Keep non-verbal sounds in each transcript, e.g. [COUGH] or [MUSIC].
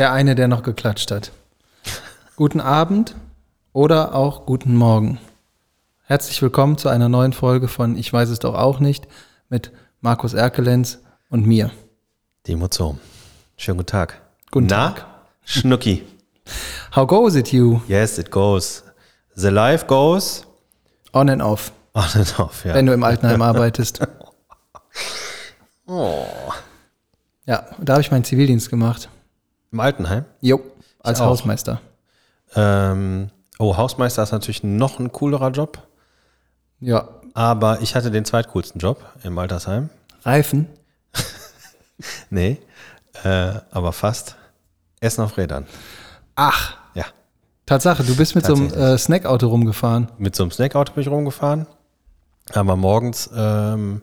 Der eine, der noch geklatscht hat. Guten Abend oder auch guten Morgen. Herzlich willkommen zu einer neuen Folge von Ich weiß es doch auch nicht mit Markus Erkelenz und mir. Demo Zoom. Schönen guten Tag. Guten Na, Tag. Schnucki. How goes it you? Yes, it goes. The life goes On and off, on and off, ja. wenn du im Altenheim arbeitest. [LAUGHS] Oh. Ja, da habe ich meinen Zivildienst gemacht. Im Altenheim? Jo, als. Hausmeister. Ähm, oh, Hausmeister ist natürlich noch ein coolerer Job, Ja, aber ich hatte den zweitcoolsten Job im Altersheim. Reifen. [LAUGHS] Nee, äh, aber fast. Essen auf Rädern. Ach, Ja. Tatsache, du bist mit so einem äh, Snackauto rumgefahren. Mit so einem Snackauto bin ich rumgefahren. Aber morgens ähm,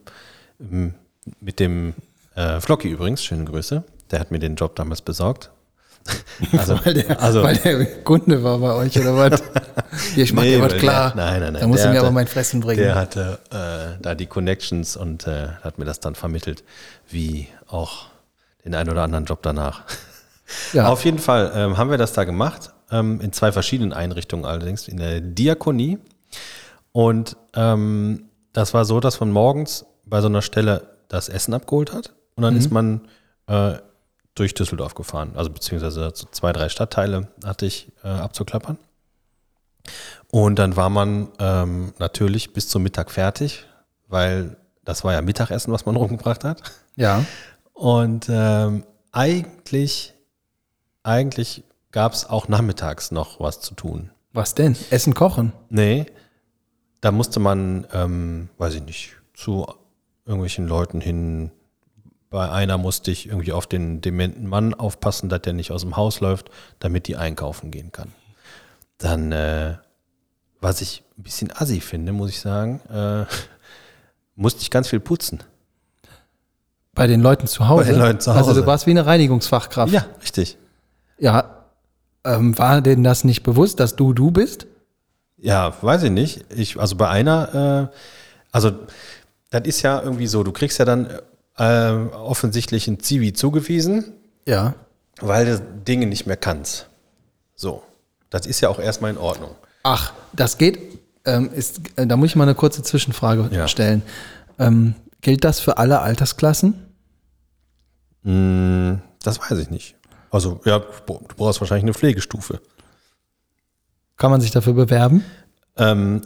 mit dem äh, Flocky übrigens, schöne Grüße. Der hat mir den Job damals besorgt. [LAUGHS] Also, weil, der, also weil der Kunde war bei euch oder was? [LAUGHS] Hier, ich mach dir was klar. Der, nein, nein, nein. Da musst du mir aber mein Fressen bringen. Der hatte äh, da die Connections und äh, hat mir das dann vermittelt, wie auch den einen oder anderen Job danach. [LAUGHS] ja, Auf jeden Fall ähm, haben wir das da gemacht, ähm, in zwei verschiedenen Einrichtungen allerdings, in der Diakonie. Und ähm, das war so, dass man morgens bei so einer Stelle das Essen abgeholt hat und dann ist man äh, durch Düsseldorf gefahren. Also beziehungsweise zwei, drei Stadtteile hatte ich äh, abzuklappern. Und dann war man ähm, natürlich bis zum Mittag fertig, weil das war ja Mittagessen, was man [LAUGHS] rumgebracht hat. ja. Und ähm, eigentlich, eigentlich gab es auch nachmittags noch was zu tun. Was denn? Essen kochen? Nee, da musste man, ähm, weiß ich nicht, zu irgendwelchen Leuten hin. Bei einer musste ich irgendwie auf den dementen Mann aufpassen, dass der nicht aus dem Haus läuft, damit die einkaufen gehen kann. Dann, äh, was ich ein bisschen assi finde, muss ich sagen, äh, [LAUGHS] musste ich ganz viel putzen. Bei den Leuten zu Hause? Bei den Leuten zu Also Hause. du warst wie eine Reinigungsfachkraft. Ja, richtig. Ja. Ähm, war denen das nicht bewusst, dass du du bist? Ja, weiß ich nicht. Ich, also bei einer, äh, also das ist ja irgendwie so, du kriegst ja dann äh, offensichtlich ein Zivi zugewiesen, Ja. weil du Dinge nicht mehr kannst. So. Das ist ja auch erstmal in Ordnung. Ach, das geht. Ähm, ist, äh, da muss ich mal eine kurze Zwischenfrage Ja. stellen. Ähm, gilt das für alle Altersklassen? Mm, Das weiß ich nicht. Also, ja, du brauchst wahrscheinlich eine Pflegestufe. Kann man sich dafür bewerben? Ähm,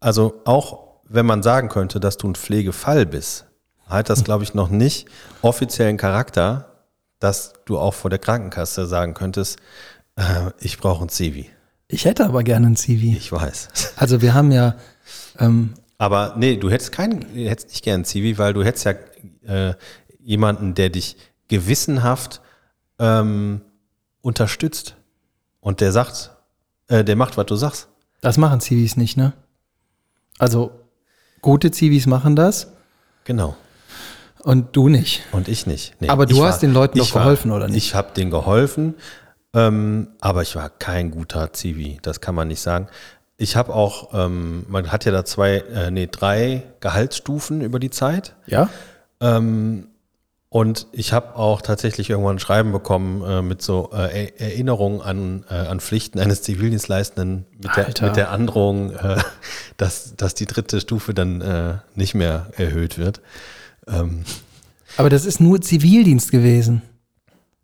also auch wenn man sagen könnte, dass du ein Pflegefall bist, hat das, glaube ich, noch nicht offiziellen Charakter, dass du auch vor der Krankenkasse sagen könntest, äh, ich brauche ein Zivi. Ich hätte aber gerne ein CV. Ich weiß. [LAUGHS] Also wir haben ja, ähm, Aber nee, du hättest keinen, hättest nicht gern Zivi, weil du hättest ja äh, jemanden, der dich gewissenhaft ähm, unterstützt und der sagt, äh, der macht, was du sagst. das machen CVs nicht, ne? Also gute CVs machen das Genau. Und du nicht. Und ich nicht. Nee, Aber du hast den Leuten doch geholfen, oder nicht? Ich habe denen geholfen, ähm, aber ich war kein guter Zivi, das kann man nicht sagen. Ich habe auch, ähm, man hat ja da zwei, äh, nee, drei Gehaltsstufen über die Zeit. Ja? Ähm, und ich habe auch tatsächlich irgendwann ein Schreiben bekommen äh, mit so äh, Er- Erinnerungen an, äh, an Pflichten eines Zivildienstleistenden mit der, mit der Androhung, äh, [LAUGHS] dass, dass die dritte Stufe dann äh, nicht mehr erhöht wird. Ähm, Aber das ist nur Zivildienst gewesen.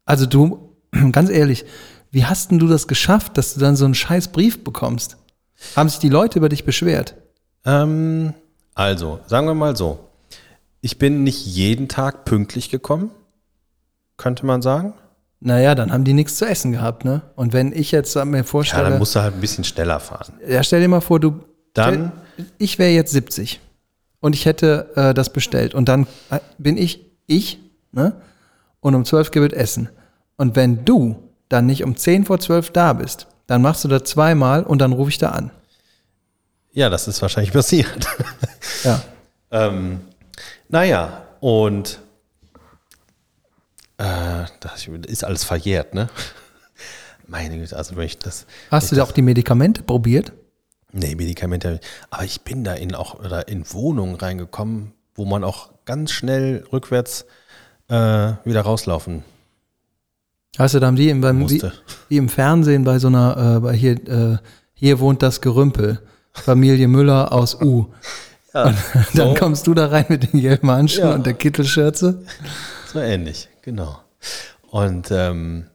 Also du, [CLEARS THROAT] ganz ehrlich, wie hast denn du das geschafft, dass du dann so einen scheiß Brief bekommst? Haben sich die Leute über dich beschwert? Ähm, also, sagen wir mal so. Ich bin nicht jeden Tag pünktlich gekommen, könnte man sagen. Naja, dann haben die nichts zu essen gehabt, ne? Und wenn ich jetzt mir Ja, vorstelle, dann musst du halt ein bisschen schneller fahren. ja, stell dir mal vor, du, Dann- ich wäre jetzt 70 und ich hätte äh, das bestellt und dann äh, bin ich, ich, ne? Und um 12 gibt es Essen. Und wenn du dann nicht um 10 vor 12 da bist, dann machst du das zweimal und dann rufe ich da an. Ja, das ist wahrscheinlich [LAUGHS] passiert. Ja. ähm, naja, und äh, das ist alles verjährt, ne? [LAUGHS] Meine Güte, also wenn ich das. Hast du da auch die Medikamente probiert? Nee, Medikamente. Aber ich bin da in auch oder in Wohnungen reingekommen, wo man auch ganz schnell rückwärts äh, wieder rauslaufen Hast du dann wie im, beim, wie, wie im Fernsehen bei so einer, äh, bei hier, äh, hier wohnt das Gerümpel. Familie Müller aus U. Ja, Dann so, kommst du da rein mit den gelben Handschuhen Ja. und der Kittelschürze. so ähnlich, genau. Und ähm,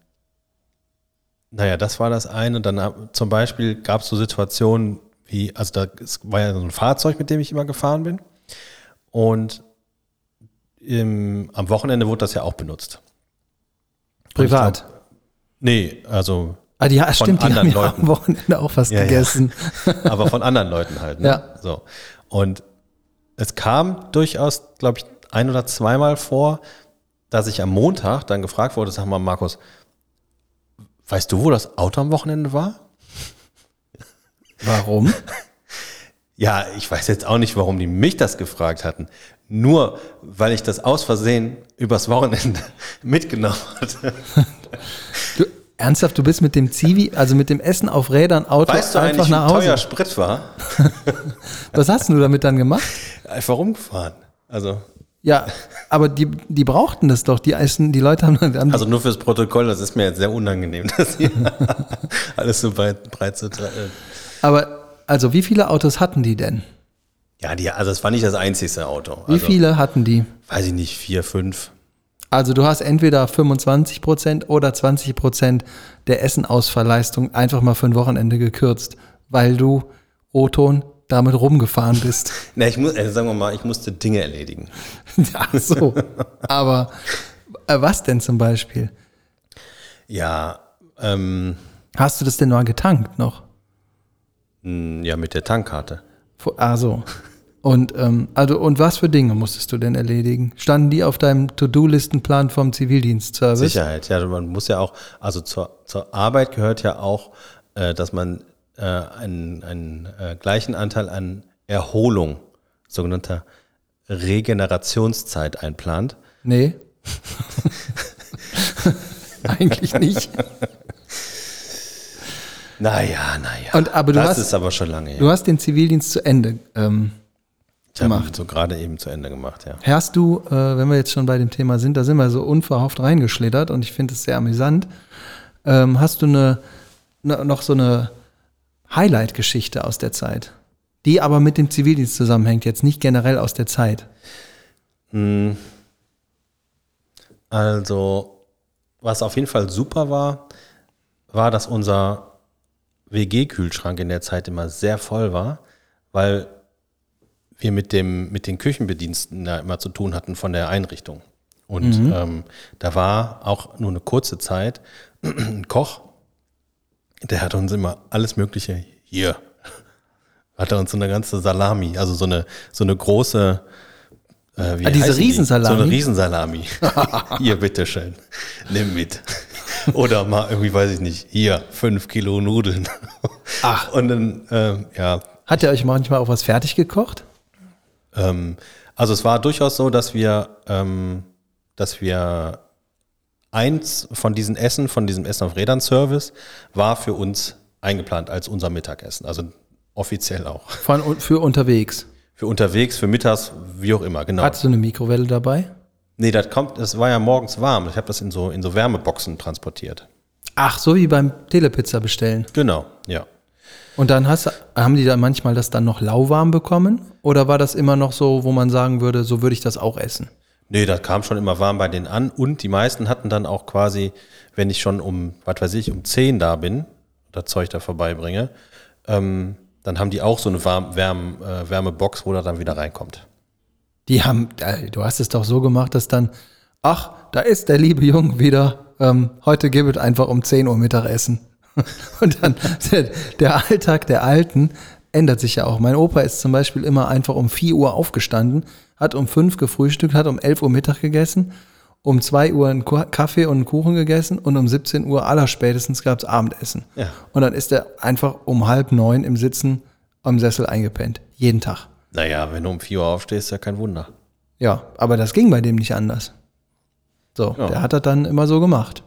naja, das war das eine. Dann hab- zum Beispiel gab es so Situationen wie, also da war ja so ein Fahrzeug, mit dem ich immer gefahren bin. Und im, am Wochenende wurde das ja auch benutzt. Privat. Nee, also Ah, die, ja, von stimmt, die haben anderen ja Leuten. am Wochenende auch was Ja, ja. gegessen. [LAUGHS] aber von anderen Leuten halt. Ne? Ja. So. Und es kam durchaus, glaube ich, ein oder zweimal vor, dass ich am Montag dann gefragt wurde, sag mal, Markus, weißt du, wo das Auto am Wochenende war? Warum? [LAUGHS] Ja, ich weiß jetzt auch nicht, warum die mich das gefragt hatten. Nur weil ich das aus Versehen übers Wochenende [LAUGHS] mitgenommen hatte. [LAUGHS] Du, ernsthaft, du bist mit dem Zivi, also mit dem Essen auf Rädern, Auto Weißt du einfach eigentlich, wie nach Hause. teuer Sprit war? Was hast du damit dann gemacht? Einfach rumgefahren. Also, Ja, aber die, die brauchten das doch. Die Essen, die Leute haben, haben also nur fürs Protokoll, das ist mir jetzt sehr unangenehm, dass hier alles so breit, breit zu äh, aber also wie viele Autos hatten die denn? Ja, die, also es war nicht das einzigste Auto. Wie also, viele hatten die? Weiß ich nicht, vier, fünf. Also du hast entweder 25 Prozent oder 20 Prozent der Essenausfallleistung einfach mal für ein Wochenende gekürzt, weil du O-Ton damit rumgefahren bist. [LAUGHS] Na, ich muss, also sagen wir mal, ich musste Dinge erledigen. [LAUGHS] ja, so. Aber äh, was denn zum Beispiel? Ja, ähm, Hast du das denn mal getankt noch? Mh, ja, mit der Tankkarte. Ah, so. Und, ähm, also, und was für Dinge musstest du denn erledigen? Standen die auf deinem To-Do-Listenplan vom Zivildienstservice? Sicherheit, ja, man muss ja auch, also zur, zur Arbeit gehört ja auch, äh, dass man äh, einen, einen äh, gleichen Anteil an Erholung, sogenannter Regenerationszeit einplant. Nee. [LAUGHS] Eigentlich nicht. [LAUGHS] Naja, naja. Und- aber du das hast- ist aber schon lange her. Du hast den Zivildienst zu Ende. Ähm, gemacht. so gerade eben zu Ende gemacht, ja. hast du, äh, wenn wir jetzt schon bei dem Thema sind, da sind wir so unverhofft reingeschlittert und ich finde es sehr amüsant. Ähm, hast du eine, ne, noch so eine Highlight-Geschichte aus der Zeit, die aber mit dem Zivildienst zusammenhängt, jetzt nicht generell aus der Zeit? Also, was auf jeden Fall super war, war, dass unser WG-Kühlschrank in der Zeit immer sehr voll war, weil wir mit, dem, mit den Küchenbediensten da immer zu tun hatten von der Einrichtung. Und ähm, da war auch nur eine kurze Zeit ein Koch, der hat uns immer alles Mögliche hier. Hat er uns so eine ganze Salami, also so eine, so eine große, äh, wie Ah, diese heißen die? Riesensalami? So eine Riesensalami. [LAUGHS] hier, bitteschön. Nimm mit. Oder mal irgendwie, weiß ich nicht, hier, fünf Kilo Nudeln. Ach. Und dann, ähm, ja, Hat er euch manchmal auch was fertig gekocht? ähm, also es war durchaus so, dass wir, ähm, dass wir eins von diesen Essen, von diesem Essen auf Rädern Service, war für uns eingeplant als unser Mittagessen. Also offiziell auch. Von, für unterwegs. Für unterwegs, für mittags, wie auch immer, genau. Hattest du eine Mikrowelle dabei? Nee, das kommt, es war ja morgens warm. Ich habe das in so, in so Wärmeboxen transportiert. Ach, so wie beim Telepizza bestellen. Genau, ja. Und dann hast, du- haben die dann manchmal das dann noch lauwarm bekommen? Oder war das immer noch so, wo man sagen würde, so würde ich das auch essen? Nee, das kam schon immer warm bei denen an und die meisten hatten dann auch quasi, wenn ich schon um, was weiß ich, um 10 da bin, das Zeug da vorbeibringe, ähm, dann haben die auch so eine Warm, Wärm, äh, Wärmebox, wo das dann wieder reinkommt. Die haben, äh, du hast es doch so gemacht, dass dann, ach, da ist der liebe Junge wieder, ähm, heute gibt es einfach um 10 Uhr Mittagessen. [LAUGHS] Und dann, der, der Alltag der Alten ändert sich ja auch. Mein Opa ist zum Beispiel immer einfach um 4 Uhr aufgestanden, hat um 5 gefrühstückt, hat um 11 Uhr Mittag gegessen, um 2 Uhr einen Kaffee und einen Kuchen gegessen und um 17 Uhr allerspätestens gab es Abendessen. Ja. Und dann ist er einfach um halb neun im Sitzen am Sessel eingepennt. Jeden Tag. Naja, wenn du um 4 Uhr aufstehst, ist ja kein Wunder. Ja, aber das ging bei dem nicht anders. So, Ja. der hat das dann immer so gemacht.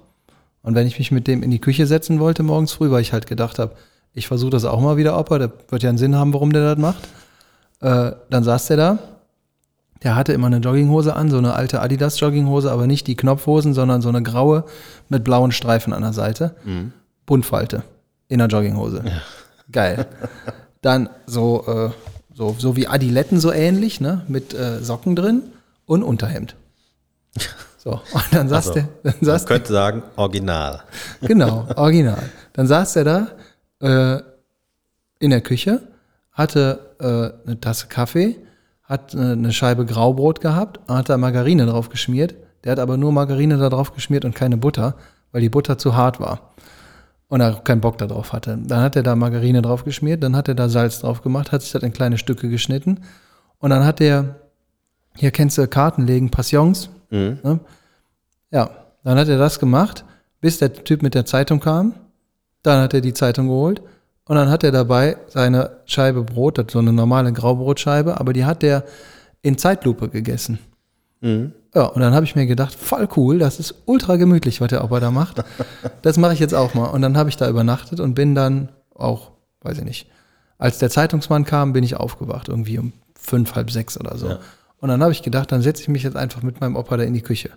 Und wenn ich mich mit dem in die Küche setzen wollte morgens früh, weil ich halt gedacht habe, ich versuche das auch mal wieder, Opa, der wird ja einen Sinn haben, warum der das macht, äh, dann saß der da, der hatte immer eine Jogginghose an, so eine alte Adidas Jogginghose, aber nicht die Knopfhosen, sondern so eine graue mit blauen Streifen an der Seite. Buntfalte in der Jogginghose. Geil. Dann so, äh, so, so wie Adiletten so ähnlich, ne? Mit äh, Socken drin und Unterhemd. So, und dann saß Also, der, dann Man saß der, könnte sagen, original. genau, original. Dann saß er da äh, in der Küche, hatte äh, eine Tasse Kaffee, hat äh, eine Scheibe Graubrot gehabt, hat da Margarine drauf geschmiert. Der hat aber nur Margarine da drauf geschmiert und keine Butter, weil die Butter zu hart war. Und er auch keinen Bock darauf hatte. Dann hat er da Margarine drauf geschmiert, dann hat er da Salz drauf gemacht, hat sich das in kleine Stücke geschnitten. Und dann hat er, hier kennst du Karten legen, Passions. Ne? Ja, dann hat er das gemacht, bis der Typ mit der Zeitung kam. Dann hat er die Zeitung geholt und dann hat er dabei seine Scheibe Brot, das ist so eine normale Graubrotscheibe, aber die hat er in Zeitlupe gegessen. Ja, und dann habe ich mir gedacht, voll cool, das ist ultra gemütlich, was der Opa da macht. Das mache ich jetzt auch mal. Und dann habe ich da übernachtet und bin dann auch, weiß ich nicht, als der Zeitungsmann kam, bin ich aufgewacht, irgendwie um fünf, halb sechs oder so. Ja. Und dann habe ich gedacht, dann setze ich mich jetzt einfach mit meinem Opa da in die Küche.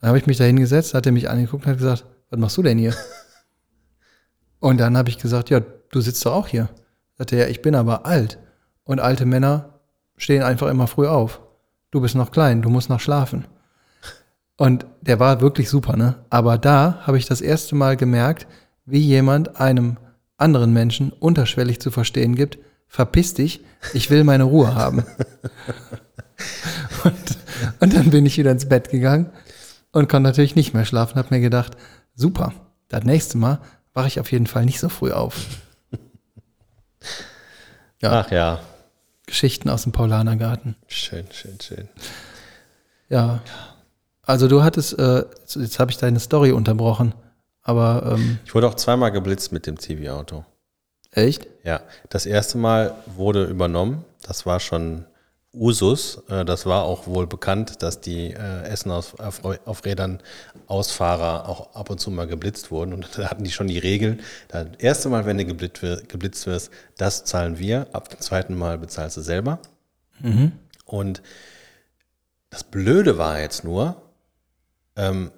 Dann habe ich mich da hingesetzt, hat er mich angeguckt und hat gesagt, was machst du denn hier? [LAUGHS] Und dann habe ich gesagt, ja, du sitzt doch auch hier. Sagt er, ja, ich bin aber alt. Und alte Männer stehen einfach immer früh auf. Du bist noch klein, du musst noch schlafen. Und der war wirklich super, ne? Aber da habe ich das erste Mal gemerkt, wie jemand einem anderen Menschen unterschwellig zu verstehen gibt, verpiss dich, ich will meine Ruhe haben. [LAUGHS] und, und dann bin ich wieder ins Bett gegangen und konnte natürlich nicht mehr schlafen, habe mir gedacht, super, das nächste Mal wache ich auf jeden Fall nicht so früh auf. [LAUGHS] Ja. Ach ja, Geschichten aus dem Paulanergarten. schön, schön, schön. Ja. Also du hattest, äh, jetzt, jetzt habe ich deine Story unterbrochen, aber ähm, Ich wurde auch zweimal geblitzt mit dem Zivi-Auto. echt? Ja, das erste Mal wurde übernommen. Das war schon Usus. Äh, Das war auch wohl bekannt, dass die äh, Essen auf, auf, auf Rädern Ausfahrer auch ab und zu mal geblitzt wurden. Und [LAUGHS] da hatten die schon die Regeln. Das erste Mal, wenn du geblitzt, geblitzt wirst, das zahlen wir. Ab dem zweiten Mal bezahlst du selber. Und das Blöde war jetzt nur, ähm,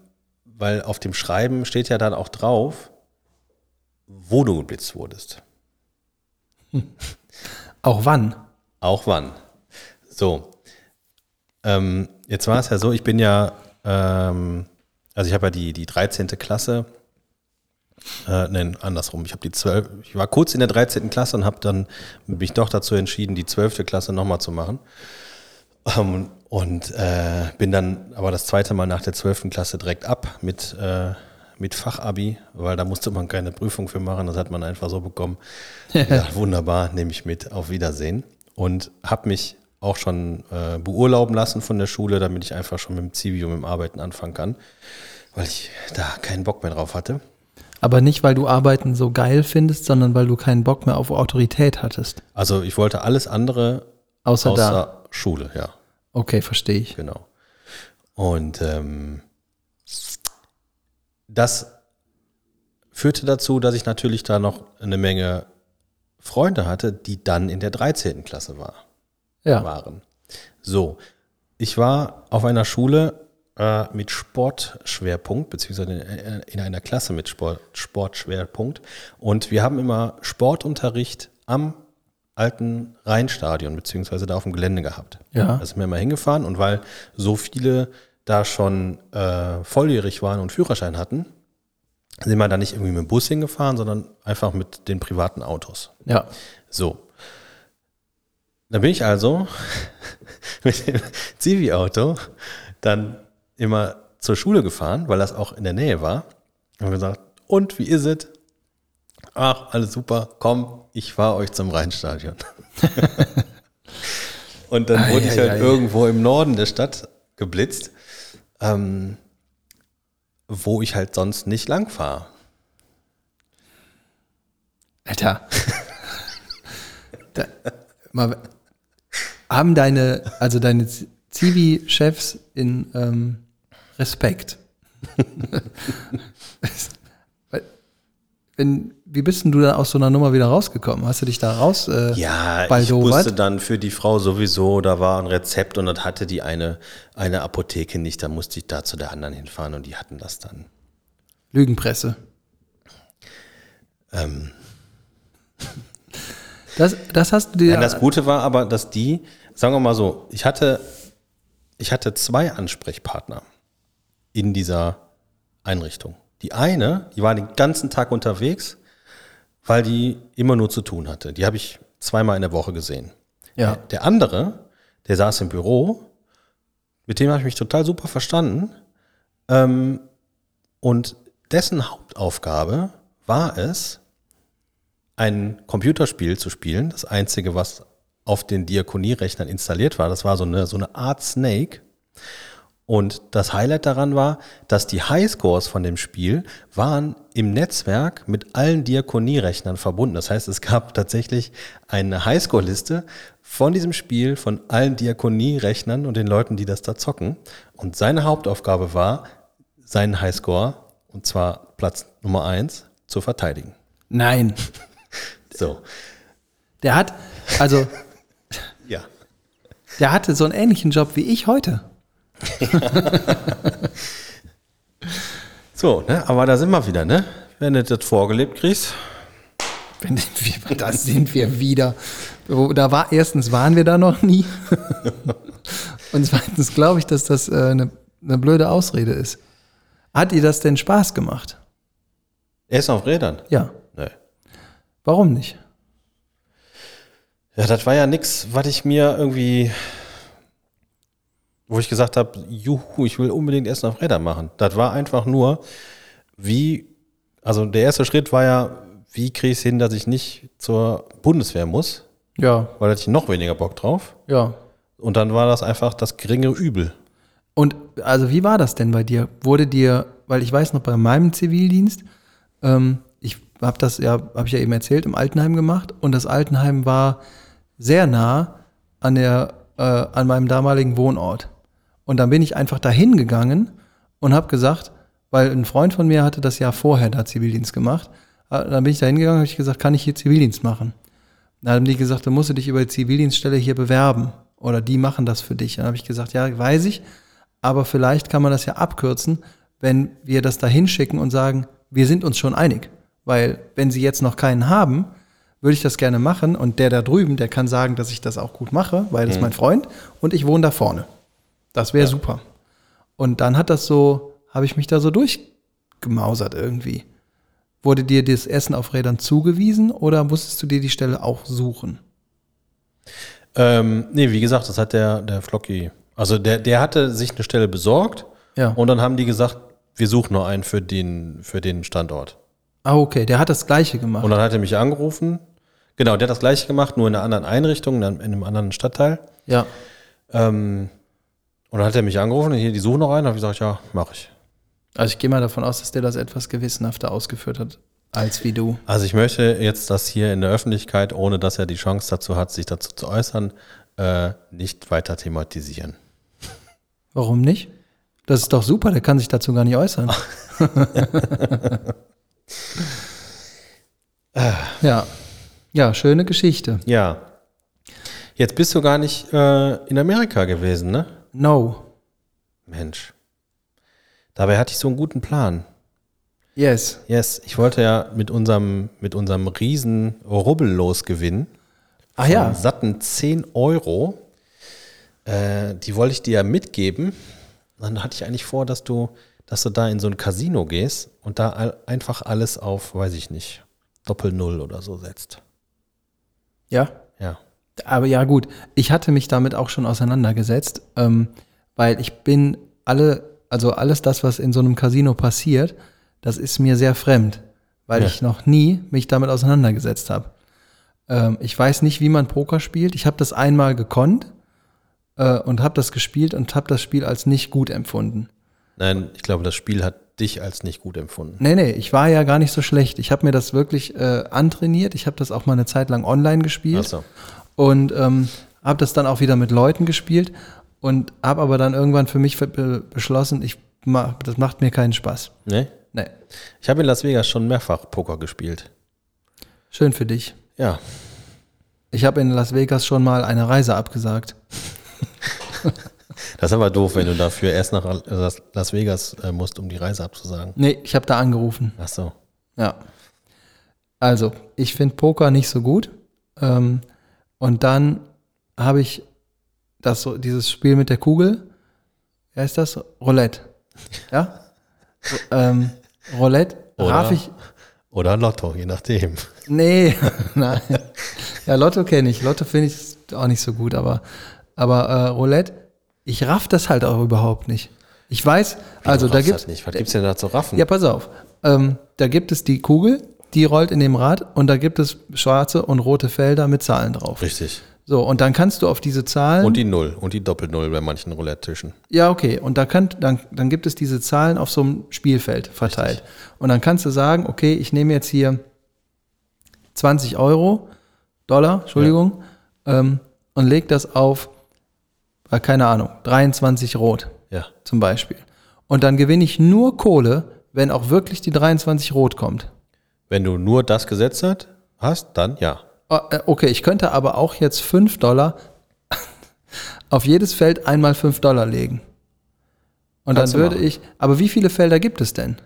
weil auf dem Schreiben steht ja dann auch drauf, wo du geblitzt wurdest. [LAUGHS] Auch wann? Auch wann. So. Ähm, jetzt war es ja so, ich bin ja, ähm, also ich habe ja die, die 13. Klasse, äh, nein, andersrum, ich habe die 12, ich war kurz in der 13. Klasse und habe dann mich doch dazu entschieden, die 12. Klasse nochmal zu machen. Ähm, und äh, bin dann aber das zweite Mal nach der 12. Klasse direkt ab mit, äh, mit Fachabi, weil da musste man keine Prüfung für machen, das hat man einfach so bekommen. [LAUGHS] ja, wunderbar, nehme ich mit, auf Wiedersehen. Und habe mich auch schon äh, beurlauben lassen von der Schule, damit ich einfach schon mit dem Zivi und mit dem Arbeiten anfangen kann, weil ich da keinen Bock mehr drauf hatte. Aber nicht, weil du Arbeiten so geil findest, sondern weil du keinen Bock mehr auf Autorität hattest. Also ich wollte alles andere Außer, außer da. Schule, ja. Okay, verstehe ich. Genau. Und ähm, das führte dazu, dass ich natürlich da noch eine Menge Freunde hatte, die dann in der 13. Klasse war, Ja. waren. So, ich war auf einer Schule äh, mit Sportschwerpunkt, beziehungsweise in, in einer Klasse mit Sport, Sportschwerpunkt. Und wir haben immer Sportunterricht am alten Rheinstadion, beziehungsweise da auf dem Gelände gehabt. Ja. Da sind wir mal hingefahren und weil so viele da schon äh, volljährig waren und Führerschein hatten, sind wir da nicht irgendwie mit dem Bus hingefahren, sondern einfach mit den privaten Autos. Ja. So. Da bin ich also [LAUGHS] mit dem Zivi-Auto dann immer zur Schule gefahren, weil das auch in der Nähe war. Und gesagt, und wie ist es? Ach, alles super, komm, ich fahre euch zum Rheinstadion. [LAUGHS] und dann wurde ich halt ei. irgendwo im Norden der Stadt geblitzt, ähm, wo ich halt sonst nicht lang fahre. Alter. da, mal, haben deine, also deine Zivi-Chefs in ähm, Respekt. [LAUGHS] Wenn, wie bist denn du da aus so einer Nummer wieder rausgekommen? Hast du dich da raus äh, Ja, ich baldowert? wusste dann für die Frau sowieso, da war ein Rezept und das hatte die eine, eine Apotheke nicht, da musste ich da zu der anderen hinfahren und die hatten das dann. Lügenpresse. Ähm, [LAUGHS] Das, das hast du dir. Nein, das Gute war aber, dass die, sagen wir mal so, ich hatte, ich hatte zwei Ansprechpartner in dieser Einrichtung. Die eine, die war den ganzen Tag unterwegs, weil die immer nur zu tun hatte. Die habe ich zweimal in der Woche gesehen. ja. Der andere, der saß im Büro, mit dem habe ich mich total super verstanden. Ähm, und dessen Hauptaufgabe war es, ein Computerspiel zu spielen. Das einzige, was auf den Diakonierechnern installiert war, das war so eine, so eine Art Snake. Und das Highlight daran war, dass die Highscores von dem Spiel waren im Netzwerk mit allen Diakonierechnern verbunden. Das heißt, es gab tatsächlich eine Highscore-Liste von diesem Spiel von allen Diakonierechnern und den Leuten, die das da zocken. Und seine Hauptaufgabe war, seinen Highscore, und zwar Platz Nummer eins, zu verteidigen. Nein. [LAUGHS] So, Der hat, also, [LAUGHS] ja. der hatte so einen ähnlichen Job wie ich heute. [LAUGHS] So, ne? aber da sind wir wieder, ne? Wenn du das vorgelebt kriegst. Wenn, das sind wir wieder. Da war, erstens waren wir da noch nie. [LAUGHS] Und zweitens glaube ich, dass das äh, eine, eine blöde Ausrede ist. Hat dir das denn Spaß gemacht? Essen auf Rädern? Ja. Nee. Warum nicht? Ja, das war ja nix, was ich mir irgendwie, wo ich gesagt habe, juhu, ich will unbedingt Essen auf Rädern machen. Das war einfach nur, wie, also der erste Schritt war ja, wie kriege ich es hin, dass ich nicht zur Bundeswehr muss, Ja, weil da hatte ich noch weniger Bock drauf. ja. Und dann war das einfach das geringe Übel. Und also wie war das denn bei dir? Wurde dir, weil ich weiß noch bei meinem Zivildienst, ähm, ich habe das ja, habe ich ja eben erzählt, im Altenheim gemacht und das Altenheim war sehr nah an der, äh, an meinem damaligen Wohnort. Und dann bin ich einfach dahin gegangen und habe gesagt, weil ein Freund von mir hatte das Jahr vorher da Zivildienst gemacht, äh, dann bin ich dahin gegangen, habe ich gesagt, kann ich hier Zivildienst machen? Dann haben die gesagt, dann musst du dich über die Zivildienststelle hier bewerben. Oder die machen das für dich. Dann habe ich gesagt, ja, weiß ich, aber vielleicht kann man das ja abkürzen, wenn wir das da hinschicken und sagen, wir sind uns schon einig. Weil wenn sie jetzt noch keinen haben, würde ich das gerne machen und der da drüben, der kann sagen, dass ich das auch gut mache, weil das ist mein Freund und ich wohne da vorne. Das wäre super. Und dann hat das so, habe ich mich da so durchgemausert irgendwie. Wurde dir das Essen auf Rädern zugewiesen oder musstest du dir die Stelle auch suchen? Ähm, nee, wie gesagt, das hat der, der Flocky, also der, der hatte sich eine Stelle besorgt Ja. und dann haben die gesagt, wir suchen noch einen für den, für den Standort. Ah, okay, der hat das Gleiche gemacht. Und dann hat er mich angerufen. Genau, der hat das gleiche gemacht, nur in einer anderen Einrichtung, dann in einem anderen Stadtteil. ja. Ähm, und dann hat er mich angerufen, hier, die suchen noch einen. habe ich gesagt, ja, mache ich. Also ich gehe mal davon aus, dass der das etwas gewissenhafter ausgeführt hat, als wie du. Also ich möchte jetzt das hier in der Öffentlichkeit, ohne dass er die Chance dazu hat, sich dazu zu äußern, äh, nicht weiter thematisieren. [LAUGHS] Warum nicht? Das ist doch super, der kann sich dazu gar nicht äußern. [LAUGHS] [LAUGHS] ja. Ja, schöne Geschichte. Ja. Jetzt bist du gar nicht äh, in Amerika gewesen, ne? No. Mensch. Dabei hatte ich so einen guten Plan. Yes. Yes, ich wollte ja mit unserem, mit unserem riesen Rubbellos gewinnen. Ah ja. Satten 10 Euro. Äh, die wollte ich dir ja mitgeben. Dann hatte ich eigentlich vor, dass du, dass du da in so ein Casino gehst und da all, einfach alles auf, weiß ich nicht, Doppel-Null oder so setzt. Ja. Ja. Aber ja, gut, ich hatte mich damit auch schon auseinandergesetzt, ähm, weil ich bin alle, also alles das, was in so einem Casino passiert, das ist mir sehr fremd, weil Ja. ich noch nie mich damit auseinandergesetzt habe. Ähm, ich weiß nicht, wie man Poker spielt. Ich habe das einmal gekonnt äh, und habe das gespielt und habe das Spiel als nicht gut empfunden. Nein, ich glaube, das Spiel hat dich als nicht gut empfunden. Nee, nee, ich war ja gar nicht so schlecht. Ich habe mir das wirklich äh, antrainiert. Ich habe das auch mal eine Zeit lang online gespielt. Ach so. Und ähm, habe das dann auch wieder mit Leuten gespielt und habe aber dann irgendwann für mich be beschlossen, ich ma das macht mir keinen Spaß. Ne? Nee. Ich habe in Las Vegas schon mehrfach Poker gespielt. Schön für dich. Ja. Ich habe in Las Vegas schon mal eine Reise abgesagt. Das ist aber doof, wenn du dafür erst nach Las- Las Vegas äh, musst, um die Reise abzusagen. Nee, ich habe da angerufen. Ach so. Ja. Also, ich finde Poker nicht so gut. Ähm, und dann habe ich das so, dieses Spiel mit der Kugel. Wie heißt das? Roulette. [LAUGHS] Ja? ähm, Roulette. Oder- ich. Oder Lotto, je nachdem. [LAUGHS] Nee, [LAUGHS] nein. Ja, Lotto kenne ich. Lotto finde ich auch nicht so gut, aber, aber äh, Roulette, ich raff das halt auch überhaupt nicht. Ich weiß, also Du da gibt nicht. Was gibt's denn da zu raffen? Ja, pass auf. Ähm, da gibt es die Kugel, die rollt in dem Rad und da gibt es schwarze und rote Felder mit Zahlen drauf. Richtig. So, und dann kannst du auf diese Zahlen. Und die Null und die Doppelnull bei manchen Roulette-Tischen. ja, okay. Und da kann, dann, dann gibt es diese Zahlen auf so einem Spielfeld verteilt. Und dann kannst du sagen, okay, ich nehme jetzt hier 20 Euro, Dollar, Entschuldigung, ähm, und leg das auf, äh, keine Ahnung, 23 Rot Ja. zum Beispiel. Und dann gewinne ich nur Kohle, wenn auch wirklich die 23 Rot kommt. Wenn du nur das Gesetz hat, hast, dann ja. Ah, äh, Okay, ich könnte aber auch jetzt 5 Dollar [LAUGHS] auf jedes Feld einmal 5 Dollar legen. Und Kannst dann würde machen. ich, aber wie viele Felder gibt es denn?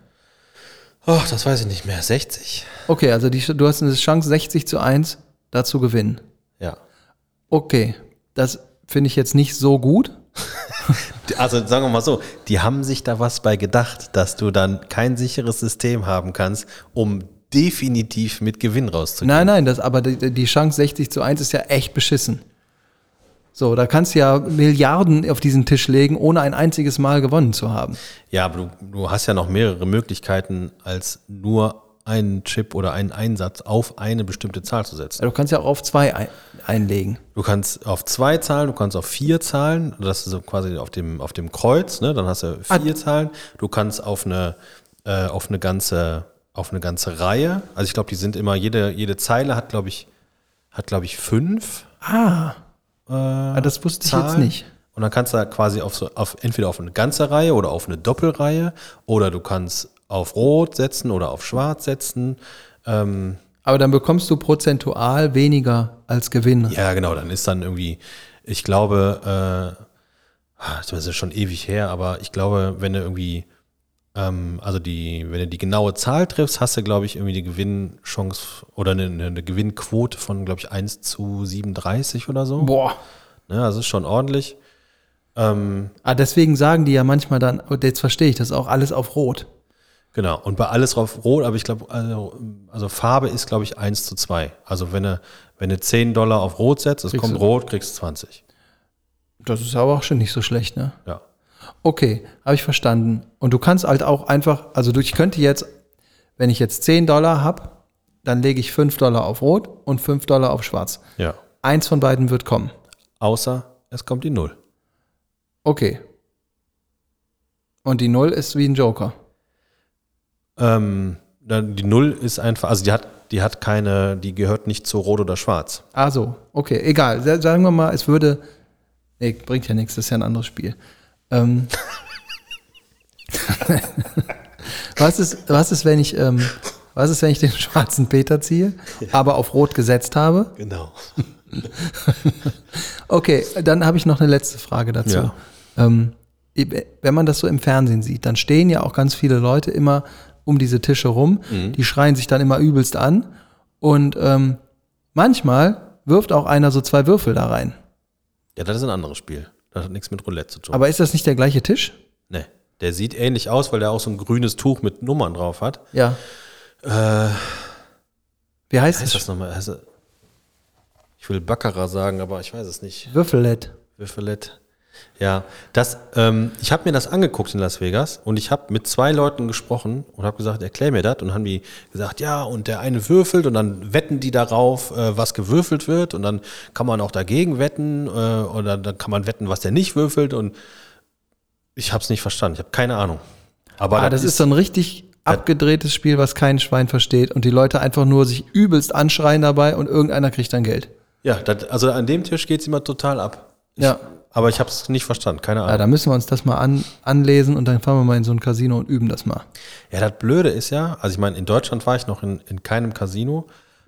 Oh, das weiß ich nicht mehr. 60? Okay, also die, du hast eine Chance 60 zu 1 da zu gewinnen. Ja. Okay, das finde ich jetzt nicht so gut. [LAUGHS] Also sagen wir mal so, die haben sich da was bei gedacht, dass du dann kein sicheres System haben kannst, um definitiv mit Gewinn rauszugehen. Nein, nein, das, aber die, die Chance 60 zu 1 ist ja echt beschissen. So, da kannst du ja Milliarden auf diesen Tisch legen, ohne ein einziges Mal gewonnen zu haben. Ja, aber du, du hast ja noch mehrere Möglichkeiten, als nur einen Chip oder einen Einsatz auf eine bestimmte Zahl zu setzen. Du kannst ja auch auf zwei ein, einlegen. Du kannst auf zwei Zahlen, du kannst auf vier Zahlen, das ist so quasi auf dem, auf dem Kreuz, ne? dann hast du vier Ah. Zahlen. Du kannst auf eine, äh, auf eine ganze, auf eine ganze Reihe, also ich glaube, die sind immer, jede, jede Zeile hat, glaube ich, hat, glaube ich, fünf Ah, das wusste ich jetzt Zahlen. nicht. Und dann kannst du quasi auf so, auf, entweder auf eine ganze Reihe oder auf eine Doppelreihe oder du kannst auf Rot setzen oder auf Schwarz setzen. Ähm, Aber dann bekommst du prozentual weniger als Gewinn. Ja, genau, dann ist dann irgendwie, ich glaube, äh, ah, das ist schon ewig her, aber ich glaube, wenn du irgendwie, ähm, also die, wenn du die genaue Zahl triffst, hast du, glaube ich, irgendwie die Gewinnchance oder eine, eine Gewinnquote von, glaube ich, 1 zu 37 oder so. Boah. Ne, das ist schon ordentlich. Ähm, Ah, deswegen sagen die ja manchmal dann, jetzt verstehe ich das auch alles auf Rot. genau, und bei alles drauf rot, aber ich glaube, also, also Farbe ist, glaube ich, 1 zu 2. Also wenn du, wenn du 10 Dollar auf Rot setzt, es Kriegst kommt Rot, kriegst du 20. Das ist aber auch schon nicht so schlecht, ne? Ja. Okay, habe ich verstanden. Und du kannst halt auch einfach, also du, ich könnte jetzt, wenn ich jetzt 10 Dollar habe, dann lege ich 5 Dollar auf Rot und 5 Dollar auf Schwarz. Ja. Eins von beiden wird kommen. Außer es kommt die Null. Okay. Und die Null ist wie ein Joker. Ähm, die Null ist einfach, also die hat, die hat keine, die gehört nicht zu Rot oder Schwarz. Ah so, okay, egal. Sa- Sagen wir mal, es würde. Nee, bringt ja nichts, das ist ja ein anderes Spiel. Ähm, was, ist, was ist, wenn ich, ähm, was ist, wenn ich den schwarzen Peter ziehe, aber auf Rot gesetzt habe? Genau. Okay, dann habe ich noch eine letzte Frage dazu. Ja. Ähm, wenn man das so im Fernsehen sieht, dann stehen ja auch ganz viele Leute immer um diese Tische rum. Die schreien sich dann immer übelst an. Und ähm, manchmal wirft auch einer so zwei Würfel da rein. Ja, das ist ein anderes Spiel. Das hat nichts mit Roulette zu tun. Aber ist das nicht der gleiche Tisch? nee. Der sieht ähnlich aus, weil der auch so ein grünes Tuch mit Nummern drauf hat. Ja. Wie heißt Heißt das nochmal? Also, ich will Baccarat sagen, aber ich weiß es nicht. Würfelett. Würfelett. Ja, das, ähm, ich habe mir das angeguckt in Las Vegas und ich habe mit zwei Leuten gesprochen und habe gesagt, erklär mir das und haben die gesagt, ja, und der eine würfelt und dann wetten die darauf, äh, was gewürfelt wird und dann kann man auch dagegen wetten äh, oder dann kann man wetten, was der nicht würfelt und ich habe es nicht verstanden, ich habe keine Ahnung. Aber Ah, das ist so ein richtig abgedrehtes Spiel, was kein Schwein versteht und die Leute einfach nur sich übelst anschreien dabei und irgendeiner kriegt dann Geld. ja, das, also an dem Tisch geht's immer total ab. Ich, Ja. Aber ich habe es nicht verstanden, keine Ja, Ahnung. da müssen wir uns das mal an, anlesen und dann fahren wir mal in so ein Casino und üben das mal. Ja, das Blöde ist ja, also ich meine, in Deutschland war ich noch in, in keinem Casino,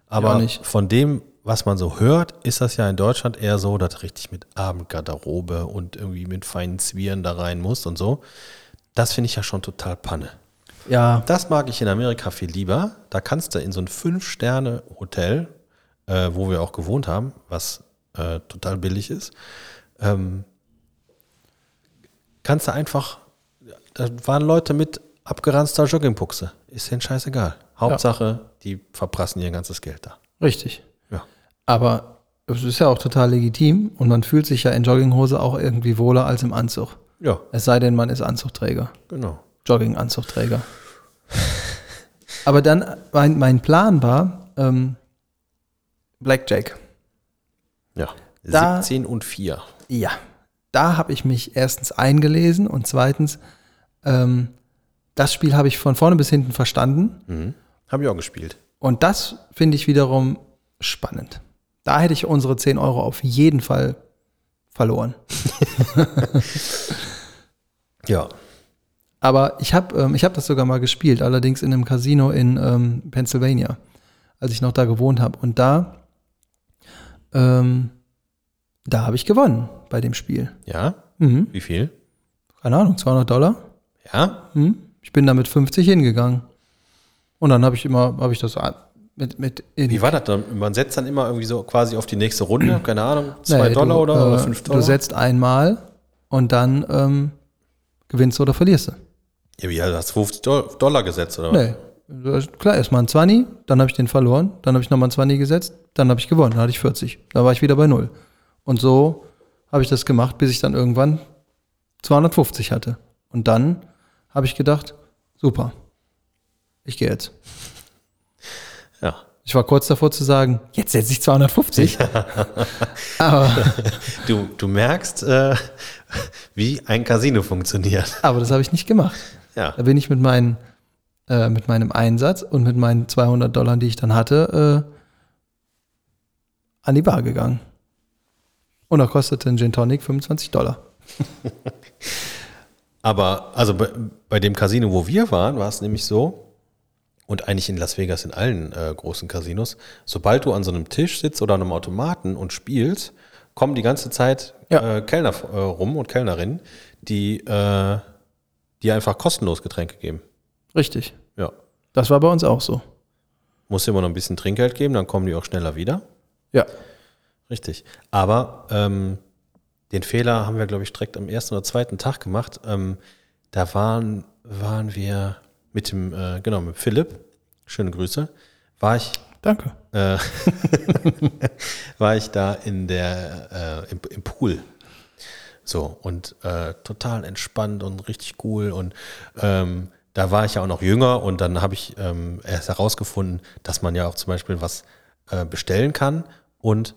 aber nicht. von dem, was man so hört, ist das ja in Deutschland eher so, dass du richtig mit Abendgarderobe und irgendwie mit feinen Zwirren da rein musst und so. Das finde ich ja schon total Panne. Ja, Das mag ich in Amerika viel lieber. Da kannst du in so ein Fünf-Sterne-Hotel, äh, wo wir auch gewohnt haben, was äh, total billig ist, ähm, kannst du einfach, da waren Leute mit abgeranzter Joggingbuchse. Ist denen scheißegal. Hauptsache, die verprassen ihr ganzes Geld da. richtig. Ja. Aber es ist ja auch total legitim und man fühlt sich ja in Jogginghose auch irgendwie wohler als im Anzug. Ja, Es sei denn, man ist Anzugträger. genau. Jogginganzugträger. [LAUGHS] Aber dann, mein, mein Plan war ähm, Blackjack. Ja. Da- 17 und 4. Ja, da habe ich mich erstens eingelesen und zweitens, ähm, das Spiel habe ich von vorne bis hinten verstanden Mhm. Habe ich auch gespielt. und das finde ich wiederum spannend. Da hätte ich unsere 10 Euro auf jeden Fall verloren. [LAUGHS] Ja. Aber ich habe ähm, ich hab das sogar mal gespielt, allerdings in einem Casino in ähm, Pennsylvania, als ich noch da gewohnt habe. Und da, ähm, da habe ich gewonnen bei dem Spiel. Ja? Mhm. Wie viel? Keine Ahnung, 200 Dollar. Ja? Hm? Ich bin da mit 50 hingegangen. Und dann habe ich immer, habe ich das mit, mit in, Wie war das dann? Man setzt dann immer irgendwie so quasi auf die nächste Runde, [CLEARS THROAT] keine Ahnung, zwei Nee, Dollar du, oder, äh, oder fünf Dollar? Du setzt einmal und dann ähm, gewinnst du oder verlierst du. ja, wie, hast du 50 Doll- Dollar gesetzt oder was? Nee. Klar, erstmal ein 20, dann habe ich den verloren, dann habe ich nochmal ein 20 gesetzt, dann habe ich gewonnen, dann hatte ich 40. Dann war ich wieder bei null. Und so habe ich das gemacht, bis ich dann irgendwann 250 hatte. Und dann habe ich gedacht, super, ich gehe jetzt. Ja. Ich war kurz davor zu sagen, jetzt setze ich 250. [LAUGHS] aber, Du, du merkst, äh, wie ein Casino funktioniert. aber das habe ich nicht gemacht. Ja. Da bin ich mit, meinen, äh, mit meinem Einsatz und mit meinen 200 Dollar, die ich dann hatte, äh, an die Bar gegangen. Und da kostete ein Gin Tonic 25 Dollar. [LAUGHS] Aber also bei, bei dem Casino, wo wir waren, war es nämlich so, und eigentlich in Las Vegas in allen äh, großen Casinos, sobald du an so einem Tisch sitzt oder an einem Automaten und spielst, kommen die ganze Zeit Ja. äh, Kellner äh, rum und Kellnerinnen, die, äh, die einfach kostenlos Getränke geben. Richtig. Ja. Das war bei uns auch so. Muss immer noch ein bisschen Trinkgeld geben, dann kommen die auch schneller wieder. Ja. Richtig. Aber ähm, den Fehler haben wir, glaube ich, direkt am ersten oder zweiten Tag gemacht. Ähm, da waren, waren wir mit dem, äh, genau, mit Philipp, schöne Grüße, war ich, Danke. äh, [LAUGHS] war ich da in der, äh, im, im Pool. So, und äh, total entspannt und richtig cool. Und ähm, da war ich ja auch noch jünger und dann habe ich ähm, erst herausgefunden, dass man ja auch zum Beispiel was äh, bestellen kann und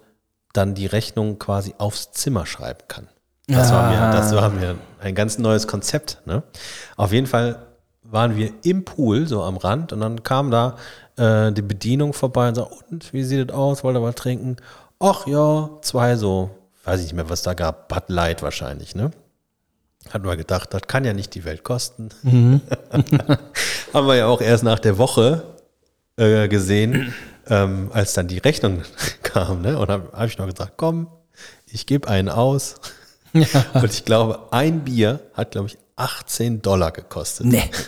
dann die Rechnung quasi aufs Zimmer schreiben kann. Das, war, mir, das war mir ein ganz neues Konzept. Ne? Auf jeden Fall waren wir im Pool, so am Rand, und dann kam da äh, die Bedienung vorbei und sagte, und wie sieht es aus? Wollt ihr was trinken? Ach ja, zwei so, weiß ich nicht mehr, was da gab, Bud Light wahrscheinlich, ne? Hat man gedacht, das kann ja nicht die Welt kosten. [LAUGHS] Haben wir ja auch erst nach der Woche äh, gesehen, ähm, als dann die Rechnung [LAUGHS] kam, ne? Und habe ich noch gesagt, komm, ich gebe einen aus. [LAUGHS] Und ich glaube, ein Bier hat, glaube ich, 18 Dollar gekostet. Nee. [LAUGHS]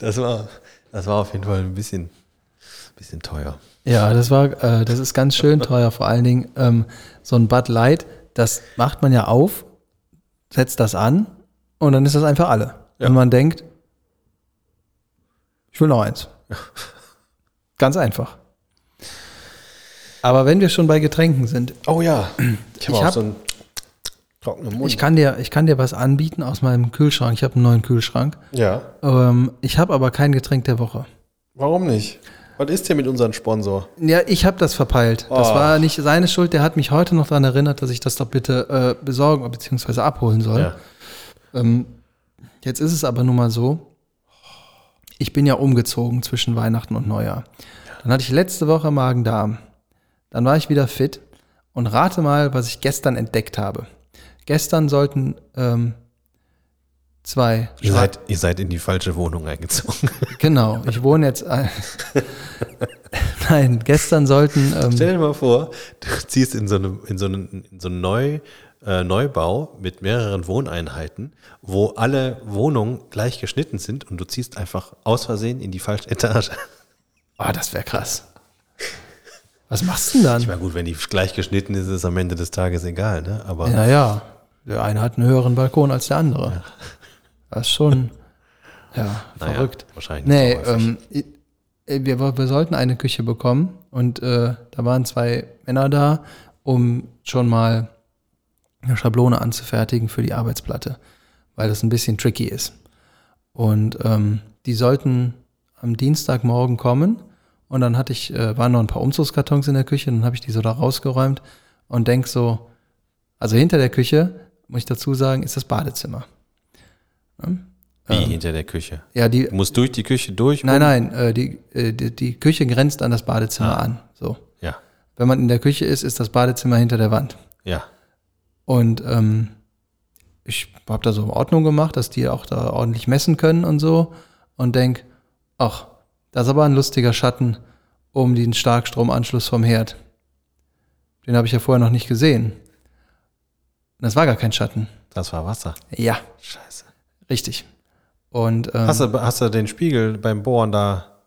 Das war, das war auf jeden Fall ein bisschen, bisschen teuer. Ja, das war, äh, das ist ganz schön teuer. Vor allen Dingen ähm, so ein Bud Light, das macht man ja auf, setzt das an und dann ist das einfach alle. Ja. Und man denkt, ich will noch eins. Ganz einfach. Aber wenn wir schon bei Getränken sind, Oh ja. Ich habe auch hab- so einen trockenen Mund. ich kann dir, ich kann dir was anbieten aus meinem Kühlschrank. Ich habe einen neuen Kühlschrank. ja. Ähm, ich habe aber kein Getränk der Woche. Warum nicht? Was ist denn mit unserem Sponsor? Ja, ich habe das verpeilt. Das Oh. war nicht seine Schuld. Der hat mich heute noch daran erinnert, dass ich das doch bitte äh, besorgen bzw. abholen soll. Ja. Ähm, jetzt ist es aber nun mal so, ich bin ja umgezogen zwischen Weihnachten und Neujahr. Dann hatte ich letzte Woche Magen-Darm. Dann war ich wieder fit Und rate mal, was ich gestern entdeckt habe. Gestern sollten ähm, zwei. Ihr seid, ihr seid in die falsche Wohnung eingezogen. [LAUGHS] Genau, ich wohne jetzt. ein- [LAUGHS] Nein, gestern sollten. Ähm, Stell dir mal vor, du ziehst in so einem, in so einen, in so einen Neu, äh, Neubau mit mehreren Wohneinheiten, wo alle Wohnungen gleich geschnitten sind und du ziehst einfach aus Versehen in die falsche Etage. oh, das wäre krass. Was machst du denn dann? Ich meine, gut, wenn die gleich geschnitten ist, ist es am Ende des Tages egal, ne? Aber Ja, ja. Der eine hat einen höheren Balkon als der andere. Das ist schon. [LAUGHS] Ja, naja, verrückt. Wahrscheinlich Nee, ähm, i- wir, wir sollten eine Küche bekommen und äh, da waren zwei Männer da, um schon mal eine Schablone anzufertigen für die Arbeitsplatte, weil das ein bisschen tricky ist. Und ähm, die sollten am Dienstagmorgen kommen und dann hatte ich, äh, waren noch ein paar Umzugskartons in der Küche, dann habe ich die so da rausgeräumt und denk so, also hinter der Küche, muss ich dazu sagen, ist das Badezimmer. Wie hinter der Küche. Ja, die, Du musst durch die Küche durch. Nein, nein, äh, die, äh, die, die Küche grenzt an das Badezimmer an. So. Ja, Wenn man in der Küche ist, ist das Badezimmer hinter der Wand. ja. Und ähm, ich habe da so in Ordnung gemacht, dass die auch da ordentlich messen können und so. Und denk, ach, das ist aber ein lustiger Schatten um den Starkstromanschluss vom Herd. Den habe ich ja vorher noch nicht gesehen. Und das war gar kein Schatten. Das war Wasser. Ja, Scheiße. richtig. Und ähm, Hast du, hast du den Spiegel beim Bohren da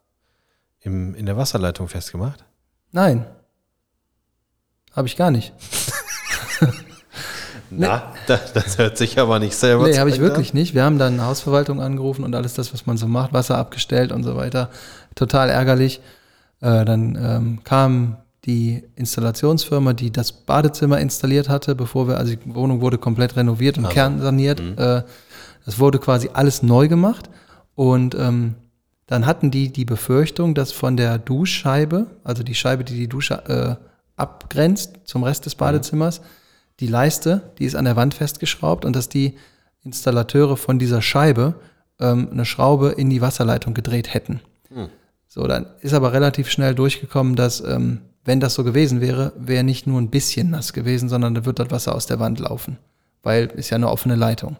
im, in der Wasserleitung festgemacht? nein, habe ich gar nicht. [LAUGHS] Na, das, das hört sich aber nicht selber Nee, habe ich wirklich nicht. Wir haben dann Hausverwaltung angerufen und alles das, was man so macht, Wasser abgestellt und so weiter. Total ärgerlich. Äh, dann ähm, kam die Installationsfirma, die das Badezimmer installiert hatte, bevor wir, also die Wohnung wurde komplett renoviert und kernsaniert. Äh, das wurde quasi alles neu gemacht. Und ähm, dann hatten die die Befürchtung, dass von der Duschscheibe, also die Scheibe, die die Dusche äh, abgrenzt zum Rest des Badezimmers, die Leiste, die ist an der Wand festgeschraubt und dass die Installateure von dieser Scheibe ähm, eine Schraube in die Wasserleitung gedreht hätten. So, dann ist aber relativ schnell durchgekommen, dass ähm, wenn das so gewesen wäre, wäre nicht nur ein bisschen nass gewesen, sondern da wird das Wasser aus der Wand laufen, weil ist ja eine offene Leitung.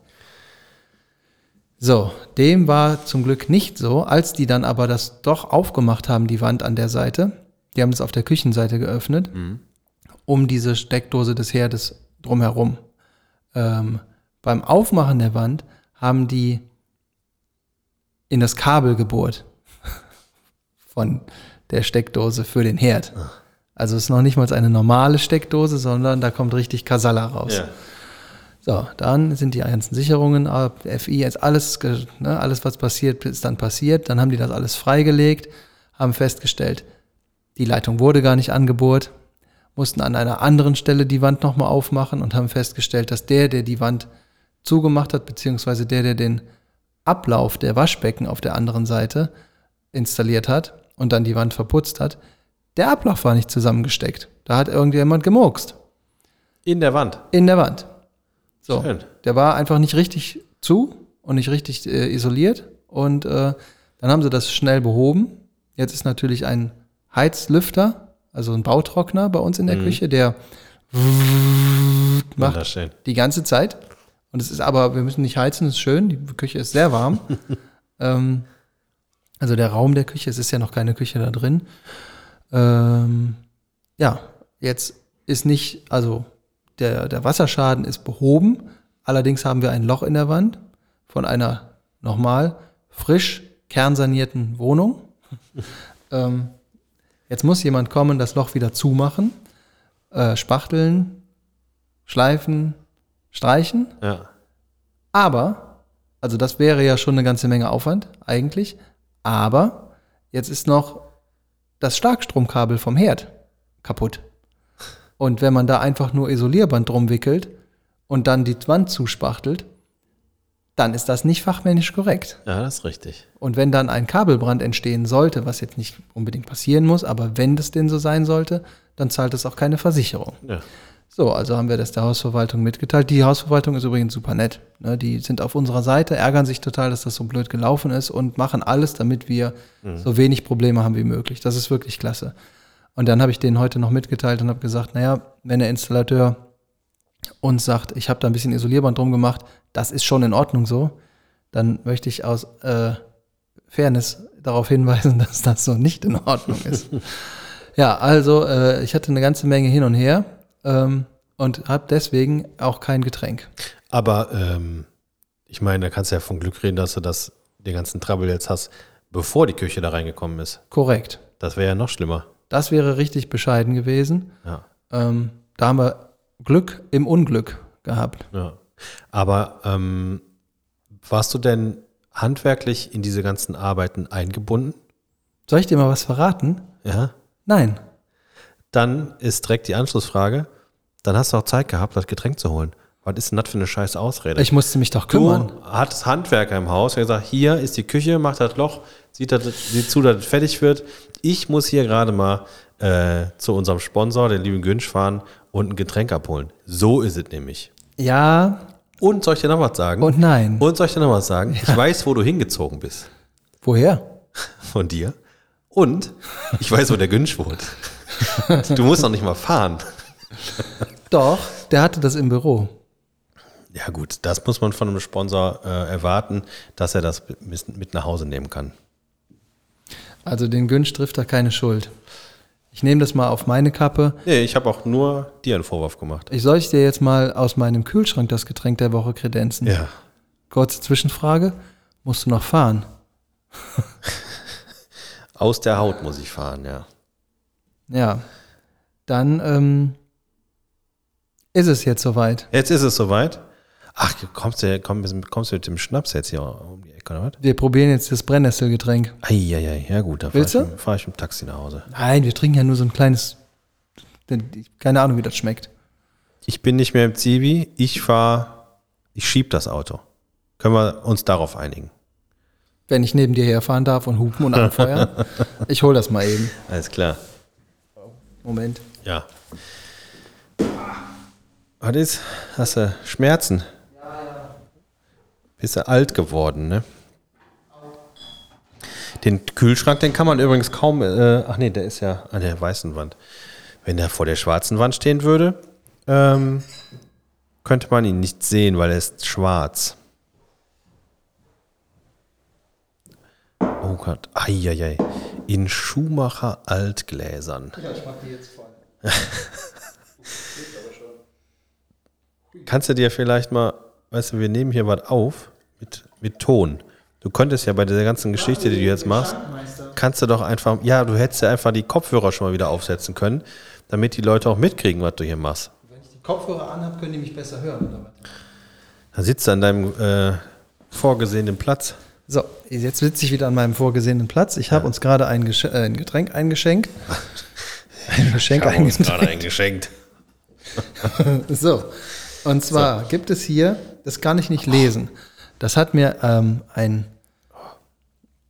So, dem war zum Glück nicht so. Als die dann aber das doch aufgemacht haben, die Wand an der Seite, die haben das auf der Küchenseite geöffnet, um diese Steckdose des Herdes drumherum. Ähm, beim Aufmachen der Wand haben die in das Kabel gebohrt [LAUGHS] von der Steckdose für den Herd. Also es ist noch nicht mal eine normale Steckdose, sondern da kommt richtig Kasala raus. Ja. So, dann sind die ganzen Sicherungen, FI, jetzt alles, ne, alles, was passiert, ist dann passiert. Dann haben die das alles freigelegt, haben festgestellt, die Leitung wurde gar nicht angebohrt, mussten an einer anderen Stelle die Wand nochmal aufmachen und haben festgestellt, dass der, der die Wand zugemacht hat, beziehungsweise der, der den Ablauf der Waschbecken auf der anderen Seite installiert hat und dann die Wand verputzt hat, der Ablauf war nicht zusammengesteckt. Da hat irgendjemand gemurkst In der Wand. in der Wand. So, Schön. der war einfach nicht richtig zu und nicht richtig äh, isoliert. Und äh, dann haben sie das schnell behoben. Jetzt ist natürlich ein Heizlüfter, also ein Bautrockner bei uns in der Küche, der macht die ganze Zeit. Und es ist aber, wir müssen nicht heizen, es ist schön, die Küche ist sehr warm. [LAUGHS] ähm, also der Raum der Küche, es ist ja noch keine Küche da drin. Ähm, ja, jetzt ist nicht, also der, der Wasserschaden ist behoben. Allerdings haben wir ein Loch in der Wand von einer nochmal frisch kernsanierten Wohnung. [LAUGHS] ähm, jetzt muss jemand kommen, das Loch wieder zumachen, äh, spachteln, schleifen, streichen. Ja. Aber, also das wäre ja schon eine ganze Menge Aufwand eigentlich. Aber jetzt ist noch das Starkstromkabel vom Herd kaputt. Und wenn man da einfach nur Isolierband drum wickelt und dann die Wand zuspachtelt, dann ist das nicht fachmännisch korrekt. ja, das ist richtig. Und wenn dann ein Kabelbrand entstehen sollte, was jetzt nicht unbedingt passieren muss, aber wenn das denn so sein sollte, dann zahlt es auch keine Versicherung. Ja. So, also haben wir das der Hausverwaltung mitgeteilt. Die Hausverwaltung ist übrigens super nett. Ne, die sind auf unserer Seite, ärgern sich total, dass das so blöd gelaufen ist und machen alles, damit wir so wenig Probleme haben wie möglich. Das ist wirklich klasse. Und dann habe ich denen heute noch mitgeteilt und habe gesagt, naja, wenn der Installateur uns sagt, ich habe da ein bisschen Isolierband drum gemacht, das ist schon in Ordnung so, dann möchte ich aus äh, Fairness darauf hinweisen, [LAUGHS] dass das so nicht in Ordnung ist. [LAUGHS] ja, also äh, ich hatte eine ganze Menge hin und her ähm, und habe deswegen auch kein Getränk. Aber ähm, ich meine, da kannst du ja von Glück reden, dass du das, den ganzen Trouble jetzt hast, bevor die Küche da reingekommen ist. Korrekt. Das wäre ja noch schlimmer. Das wäre richtig bescheiden gewesen. Ja. Ähm, da haben wir Glück im Unglück gehabt. ja. Aber ähm, warst du denn handwerklich in diese ganzen Arbeiten eingebunden? Soll ich dir mal was verraten? Ja. Nein. Dann ist direkt die Anschlussfrage, dann hast du auch Zeit gehabt, das Getränk zu holen. Was ist denn das für eine scheiß Ausrede? Ich musste mich doch Du kümmern. hattest Handwerker im Haus, der gesagt, hier ist die Küche, macht das Loch, sieht, das, sieht zu, dass es fertig wird. Ich muss hier gerade mal äh, zu unserem Sponsor, den lieben Günsch, fahren und ein Getränk abholen. So ist es nämlich. Ja Und soll ich dir noch was sagen? und nein. Und soll ich dir noch was sagen? Ich weiß, wo du hingezogen bist. Woher? Von dir. Und ich weiß, wo der Günsch wohnt. Du musst noch nicht mal fahren. Doch, der hatte das im Büro. Ja gut, das muss man von einem Sponsor äh, erwarten, dass er das mit mit nach Hause nehmen kann. Also den Günsch trifft da keine Schuld. Ich nehme das mal auf meine Kappe. Nee, ich habe auch nur dir einen Vorwurf gemacht. Ich soll ich dir jetzt mal aus meinem Kühlschrank das Getränk der Woche kredenzen? Ja. Kurze Zwischenfrage. Musst du noch fahren? [LAUGHS] Aus der Haut muss ich fahren, ja. Ja. Dann ähm, ist es jetzt soweit. Jetzt ist es soweit. Ach, kommst du, komm, kommst du mit dem Schnaps jetzt hier um Ecke, oder was? Wir probieren jetzt das Brennnesselgetränk. Eieiei, ja gut, dann fahre Willst ich, fahr ich mit dem Taxi nach Hause. Nein, wir trinken ja nur so ein kleines. Keine Ahnung, wie das schmeckt. Ich bin nicht mehr im Zivi, ich fahre, ich schieb das Auto. Können wir uns darauf einigen? Wenn ich neben dir herfahren darf und hupen und anfeuern. [LAUGHS] ich hol das mal eben. Alles klar. Moment. Ja. Was ist? Hast du Schmerzen? Bist du alt geworden, ne? Den Kühlschrank, den kann man übrigens kaum, äh, ach nee, der ist ja an der weißen Wand. Wenn der vor der schwarzen Wand stehen würde, ähm, könnte man ihn nicht sehen, weil er ist schwarz. Oh Gott, eieiei. In Schumacher Altgläsern. Ja, ich mach die jetzt voll. [LAUGHS] Kannst du dir vielleicht mal, weißt du, wir nehmen hier was auf mit, mit Ton. Du könntest ja bei dieser ganzen Geschichte, die du jetzt machst, kannst du doch einfach, ja, du hättest ja einfach die Kopfhörer schon mal wieder aufsetzen können, damit die Leute auch mitkriegen, was du hier machst. Wenn ich die Kopfhörer anhabe, können die mich besser hören, oder? Da sitzt du an deinem äh, vorgesehenen Platz. So, jetzt sitze ich wieder an meinem vorgesehenen Platz. Ich habe uns gerade ein, äh, ein Getränk eingeschenkt. [LAUGHS] Ein Geschenk Haben wir uns eingeschenkt. gerade eingeschenkt. [LAUGHS] So, und zwar gibt es hier, das kann ich nicht lesen. Das hat mir ähm, ein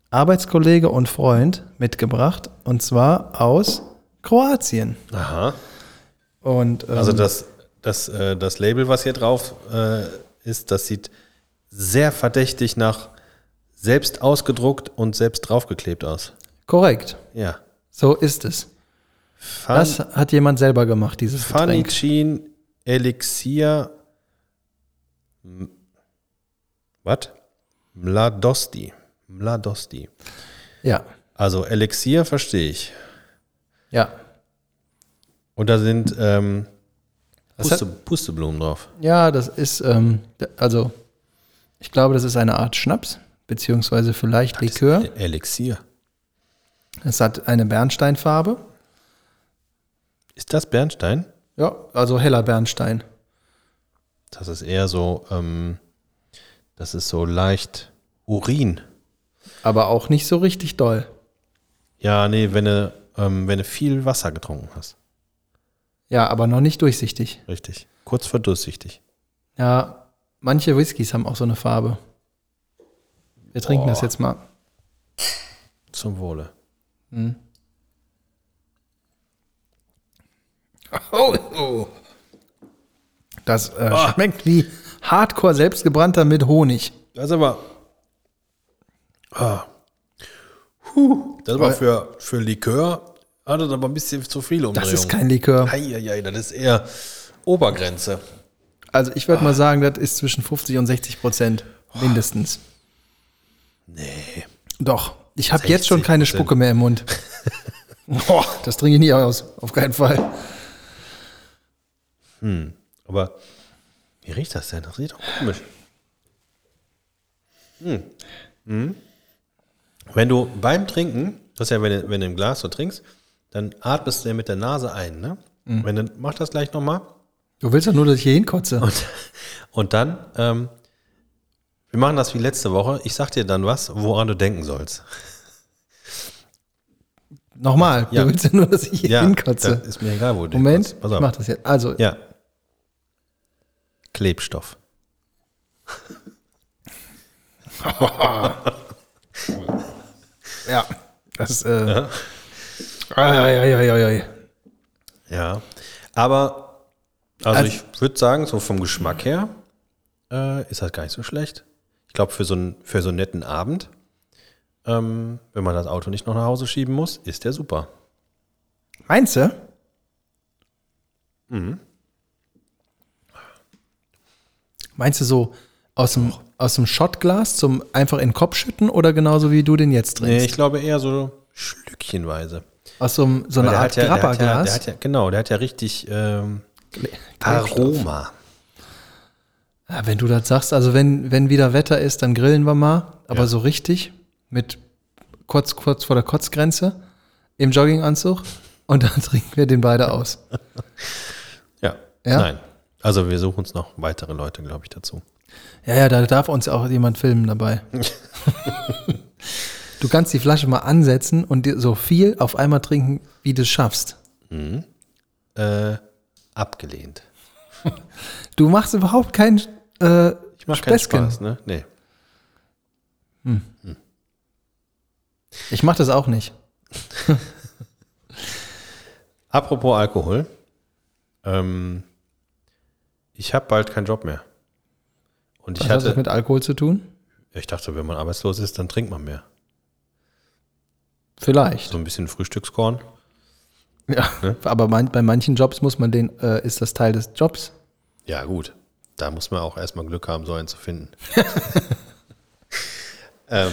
Arbeitskollege und Freund mitgebracht, und zwar aus Kroatien. Aha. Und ähm, Also das, das, äh, das Label, was hier drauf äh, ist, das sieht sehr verdächtig nach selbst ausgedruckt und selbst draufgeklebt aus. korrekt, Ja. so ist es. Fan, Das hat jemand selber gemacht, dieses Getränk. Fanicin Elixir. Was? Mladosti. Mladosti. Ja, Also Elixier verstehe ich. ja. Und da sind ähm, Das Puste, Pusteblumen drauf. Ja, das ist, ähm, also, ich glaube, das ist eine Art Schnaps, beziehungsweise vielleicht Likör. Elixier. Es hat eine Bernsteinfarbe. Ist das Bernstein? Ja, also heller Bernstein. Das ist eher so, ähm, das ist so leicht Urin. Aber auch nicht so richtig doll. Ja, nee, wenn du, ähm, wenn du viel Wasser getrunken hast. Ja, aber noch nicht durchsichtig. Richtig. Kurz vor durchsichtig. Ja, manche Whiskys haben auch so eine Farbe. Wir trinken das jetzt mal. Zum Wohle. Oh, oh. Das äh, schmeckt wie Hardcore selbstgebrannter mit Honig. Das ist aber. Ah. Puh, das aber für, für Likör Ah, das ist aber ein bisschen zu viel Umdrehung. Das ist kein Likör. Eieiei, das ist eher Obergrenze. Also ich würde mal sagen, das ist zwischen 50 und 60 Prozent mindestens. Nee. Doch. Ich habe jetzt schon keine 60%. Spucke mehr im Mund. [LAUGHS] Boah, das trinke ich nie aus. Auf keinen Fall. Aber wie riecht das denn? Das riecht doch komisch. Hm. Hm. Wenn du beim Trinken, das ist ja, wenn du, wenn du im Glas so trinkst, dann atmest du ja mit der Nase ein, ne? Wenn du, mach das gleich nochmal. Du willst doch nur, dass ich hier hinkotze. Und, [LAUGHS] und dann, ähm, wir machen das wie letzte Woche. Ich sag dir dann was, woran du denken sollst. Nochmal, Ja. du willst ja nur, dass ich hier hinkotze. das ist mir egal, wo du Moment, ich mach das jetzt. Also, Ja. Klebstoff. [LAUGHS] [LAUGHS] ja. Das äh, ai, ai. Ja. Aber, also, Also- ich würde sagen, so vom Geschmack her äh, ist das gar nicht so schlecht. Ich glaube, für, so einen- für so einen netten Abend, ähm, wenn man das Auto nicht noch nach Hause schieben muss, ist der super. Meinst du? Meinst du so aus dem, aus dem Shotglas zum einfach in den Kopf schütten oder genauso wie du den jetzt Nee, trinkst? ich glaube eher so schlückchenweise. aus so, einem, so einer der Art ja, ja, Grapperglas? hat ja, genau, der hat ja richtig ähm. Aroma. Ja, wenn du das sagst, also wenn, wenn wieder Wetter ist, dann grillen wir mal, aber Ja. so richtig mit kurz, kurz vor der Kotzgrenze im Jogginganzug und dann [LAUGHS] trinken wir den beide aus. [LAUGHS] Ja. Ja? Nein. Also wir suchen uns noch weitere Leute, glaube ich, dazu. Ja, ja, da darf uns auch jemand filmen dabei. [LAUGHS] du kannst die Flasche mal ansetzen und dir so viel auf einmal trinken, wie du es schaffst. Äh, abgelehnt. Du machst überhaupt keinen äh, Ich mache keinen. Spaß, ne? Nee. Ich mach das auch nicht. [LAUGHS] Apropos Alkohol. Ähm, ich habe bald keinen Job mehr. Und ich Was hat das hatte, mit Alkohol zu tun? ich dachte, wenn man arbeitslos ist, dann trinkt man mehr. Vielleicht. So ein bisschen Frühstückskorn. Ja, aber man, bei manchen Jobs muss man den, äh, ist das Teil des Jobs. Ja, gut. Da muss man auch erstmal Glück haben, so einen zu finden. [LAUGHS] ähm,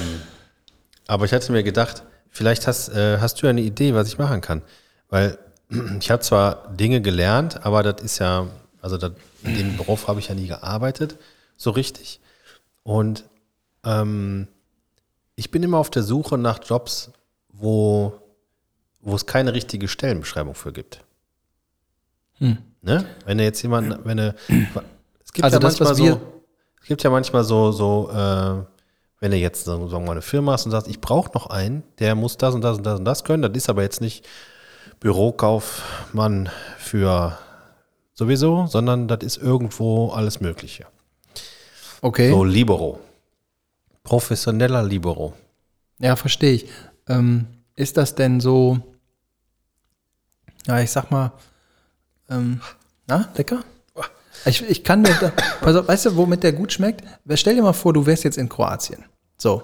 aber ich hatte mir gedacht, vielleicht hast, äh, hast du ja eine Idee, was ich machen kann. Weil [CLEARS THROAT] ich habe zwar Dinge gelernt, aber das ist ja, also das, in dem Beruf habe ich ja nie gearbeitet, so richtig. Und ähm, ich bin immer auf der Suche nach Jobs, wo, wo es keine richtige Stellenbeschreibung für gibt. Ne? Wenn du jetzt jemand, wenn du, es gibt Also ja das, manchmal so, es gibt ja manchmal so, so, äh, wenn du jetzt sagen wir mal eine Firma hast und sagst, ich brauche noch einen, der muss das und das und das und das können, das ist aber jetzt nicht Bürokaufmann für sowieso, sondern das ist irgendwo alles Mögliche. Okay. So Libero. Professioneller Libero. Ja, verstehe ich. Ähm, ist das denn so, ja, ich sag mal, ähm, na, lecker? Ich, ich kann mir, da, pass auf, weißt du, womit der gut schmeckt? Stell dir mal vor, du wärst jetzt in Kroatien. So.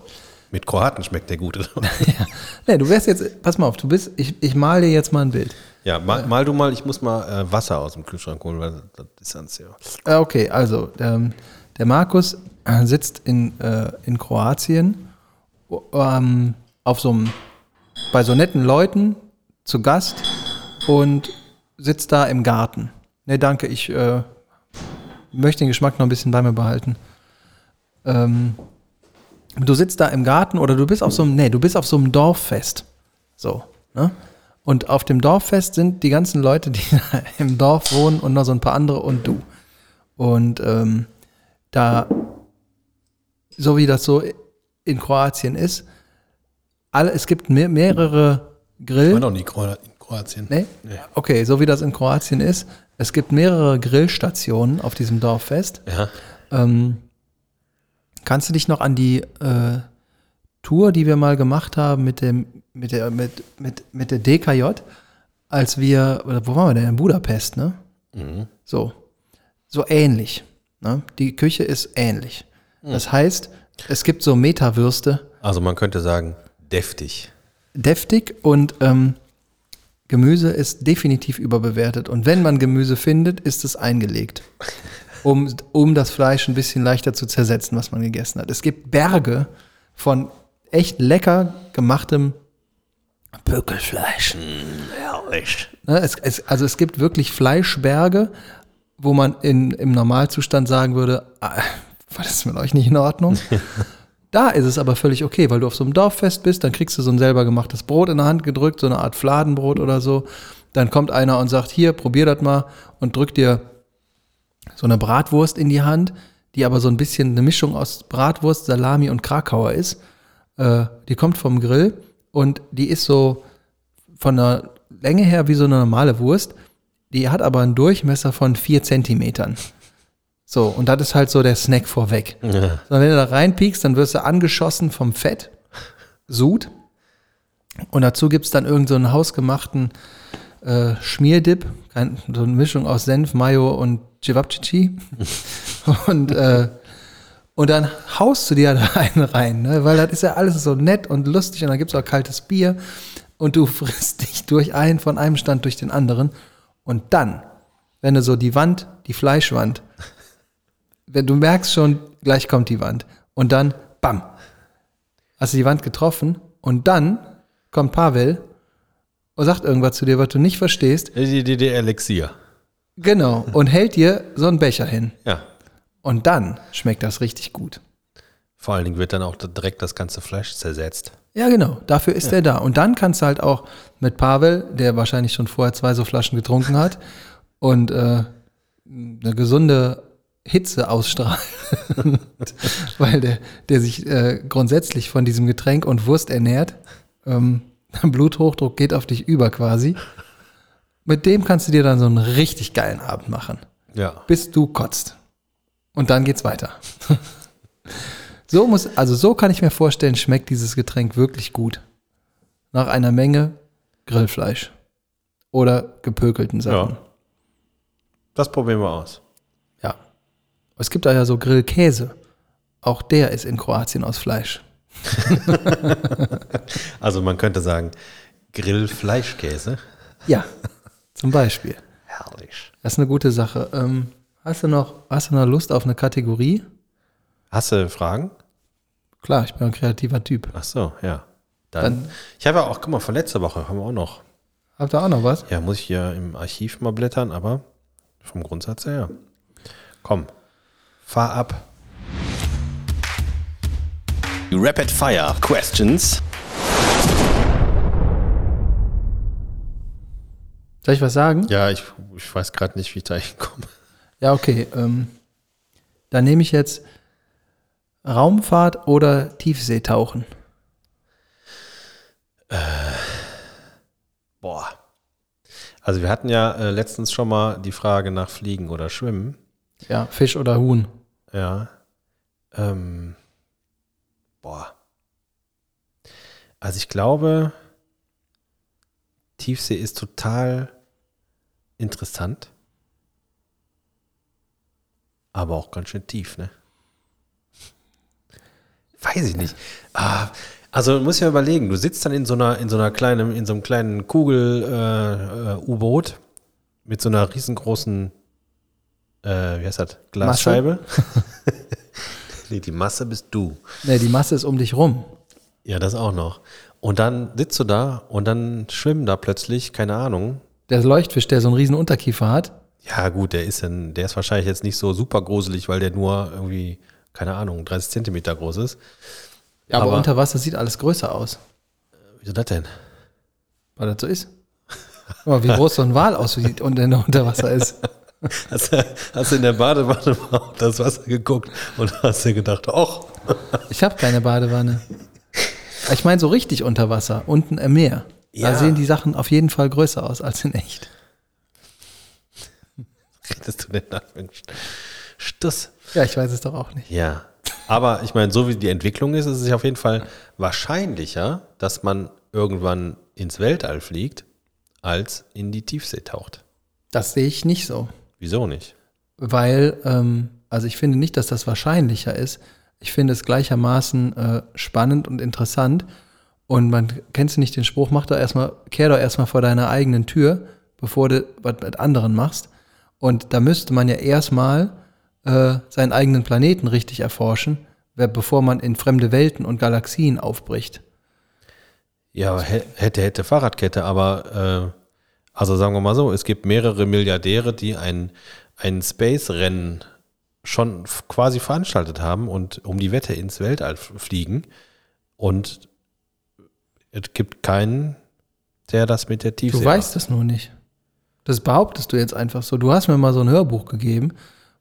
Mit Kroaten schmeckt der gut. [LAUGHS] Nee, du wärst jetzt, pass mal auf, du bist, ich, ich mal dir jetzt mal ein Bild. ja, mal, mal du mal, ich muss mal äh, Wasser aus dem Kühlschrank holen, weil das ist sonst ja. Äh, Okay, also ähm, der Markus äh, sitzt in, äh, in Kroatien ähm, auf so bei so netten Leuten zu Gast und sitzt da im Garten. Ne, danke, ich äh, möchte den Geschmack noch ein bisschen bei mir behalten. Ähm, du sitzt da im Garten oder du bist auf so einem, nee, du bist auf so einem Dorffest. So, ne? Und auf dem Dorffest sind die ganzen Leute, die [LAUGHS] im Dorf wohnen und noch so ein paar andere und du. Und ähm, da, so wie das so in Kroatien ist, alle, es gibt mehr, mehrere Grill. Ich war noch nie Kro- in Kroatien. Nee? Okay, so wie das in Kroatien ist. Es gibt mehrere Grillstationen auf diesem Dorffest. Ja. Ähm, kannst du dich noch an die äh, Tour, die wir mal gemacht haben mit dem, mit der, mit, mit, mit der DKJ, als wir, wo waren wir denn? In Budapest, ne? So. So ähnlich. Ne? Die Küche ist ähnlich. Das heißt, es gibt so Metawürste, Also man könnte sagen, deftig. deftig und ähm, Gemüse ist definitiv überbewertet. Und wenn man Gemüse findet, ist es eingelegt. Um, um das Fleisch ein bisschen leichter zu zersetzen, was man gegessen hat. Es gibt Berge von echt lecker gemachtem Bökelfleisch. Herrlich. Ne, es, es, also es gibt wirklich Fleischberge, wo man in, im Normalzustand sagen würde, ah, war das mit euch nicht in Ordnung? [LAUGHS] da ist es aber völlig okay, weil du auf so einem Dorffest bist, dann kriegst du so ein selber gemachtes Brot in der Hand gedrückt, so eine Art Fladenbrot oder so. Dann kommt einer und sagt, hier, probier das mal und drückt dir so eine Bratwurst in die Hand, die aber so ein bisschen eine Mischung aus Bratwurst, Salami und Krakauer ist. Äh, die kommt vom Grill und die ist so von der Länge her wie so eine normale Wurst. Die hat aber einen Durchmesser von vier Zentimetern. So, und das ist halt so der Snack vorweg. Ja. So, wenn du da reinpiekst, dann wirst du angeschossen vom Fett, Sud. Und dazu gibt's dann irgendeinen so einen hausgemachten äh, Schmierdip, so eine Mischung aus Senf, Mayo und Cevapcici. [LAUGHS] und, äh, und dann haust du dir da [LAUGHS] einen rein, ne? weil das ist ja alles so nett und lustig und dann gibt's auch kaltes Bier und du frisst dich durch einen von einem Stand durch den anderen. Und dann, wenn du so die Wand, die Fleischwand, wenn du merkst schon, gleich kommt die Wand. Und dann, bam, hast du die Wand getroffen und dann kommt Pavel und sagt irgendwas zu dir, was du nicht verstehst. Die, die, die Elixier. Genau. Und hält dir so einen Becher hin. Ja. Und dann schmeckt das richtig gut. Vor allen Dingen wird dann auch direkt das ganze Fleisch zersetzt. Ja, genau. Dafür ist er da. Und dann kannst du halt auch mit Pavel, der wahrscheinlich schon vorher zwei so Flaschen getrunken hat [LAUGHS] und äh, eine gesunde Hitze ausstrahlt, [LAUGHS] weil der, der sich äh, grundsätzlich von diesem Getränk und Wurst ernährt. Ähm, [LAUGHS] Bluthochdruck geht auf dich über quasi. Mit dem kannst du dir dann so einen richtig geilen Abend machen, Ja. bis du kotzt. Und dann geht's weiter. So muss, also so kann ich mir vorstellen, schmeckt dieses Getränk wirklich gut. Nach einer Menge Grillfleisch. Oder gepökelten Sachen. Ja. Das probieren wir aus. Ja. Es gibt da ja so Grillkäse. Auch der ist in Kroatien aus Fleisch. [LAUGHS] Also man könnte sagen, Grillfleischkäse. Ja, zum Beispiel. Herrlich. Das ist eine gute Sache. Ähm, hast, du noch, hast du noch Lust auf eine Kategorie? Hast du Fragen? Klar, ich bin ein kreativer Typ. Ach so, ja. Dann, Dann- ich habe ja auch, guck mal, von letzter Woche haben wir auch noch. Habt ihr auch noch was? Ja, muss ich hier im Archiv mal blättern, aber vom Grundsatz her. ja. Komm, fahr ab. Rapid Fire Questions. Soll ich was sagen? Ja, ich, ich weiß gerade nicht, wie ich da hinkomme. Ja, okay. Ähm, dann nehme ich jetzt Raumfahrt oder Tiefseetauchen. Boah. Also wir hatten ja äh, letztens schon mal die Frage nach Fliegen oder Schwimmen. Ja, Fisch oder Huhn. Ja. Ähm, boah. Also ich glaube, Tiefsee ist total interessant. Aber auch ganz schön tief, ne? Weiß ich nicht. Ah, also muss ich mir überlegen, du sitzt dann in so einer, in so einer kleinen, in so einem kleinen Kugel-U-Boot mit so einer riesengroßen, äh, wie heißt das, Glasscheibe. [LAUGHS] nee, die Masse bist du. Ne, die Masse ist um dich rum. Ja, das auch noch. Und dann sitzt du da und dann schwimmen da plötzlich, keine Ahnung. Der Leuchtfisch, der so einen riesen Unterkiefer hat. Ja, gut, der ist dann, der ist wahrscheinlich jetzt nicht so super gruselig, weil der nur irgendwie, keine Ahnung, 30 Zentimeter groß ist. Ja, aber, Aber- unter Wasser sieht alles größer aus, Wieso das denn? weil das so ist. Guck mal, wie groß so ein Wal aussieht und der unter Wasser ist. [LAUGHS] Hast du, hast du in der Badewanne mal auf das Wasser geguckt und hast dir gedacht, ach, Ich habe keine Badewanne. Ich meine so richtig unter Wasser, unten im Meer. Da Ja. sehen die Sachen auf jeden Fall größer aus als in echt. [LAUGHS] redest du denn da für Stuss? Ja, ich weiß es doch auch nicht. Ja. Aber ich meine, so wie die Entwicklung ist, ist es auf jeden Fall wahrscheinlicher, dass man irgendwann ins Weltall fliegt, als in die Tiefsee taucht. Das sehe ich nicht so. Wieso nicht? Weil, ähm, also ich finde nicht, dass das wahrscheinlicher ist. Ich finde es gleichermaßen äh, spannend und interessant. Und man, kennst du nicht den Spruch, mach doch erstmal, kehr doch erstmal vor deiner eigenen Tür, bevor du was mit anderen machst. Und da müsste man ja erstmal äh, seinen eigenen Planeten richtig erforschen, bevor man in fremde Welten und Galaxien aufbricht. Ja, hä- hätte, hätte Fahrradkette, aber äh, also sagen wir mal so, es gibt mehrere Milliardäre, die ein, ein Space-Rennen schon quasi veranstaltet haben und um die Wette ins Weltall fliegen. Und es gibt keinen, der das mit der Tiefsee Du weißt es nur nicht. Das behauptest du jetzt einfach so. Du hast mir mal so ein Hörbuch gegeben,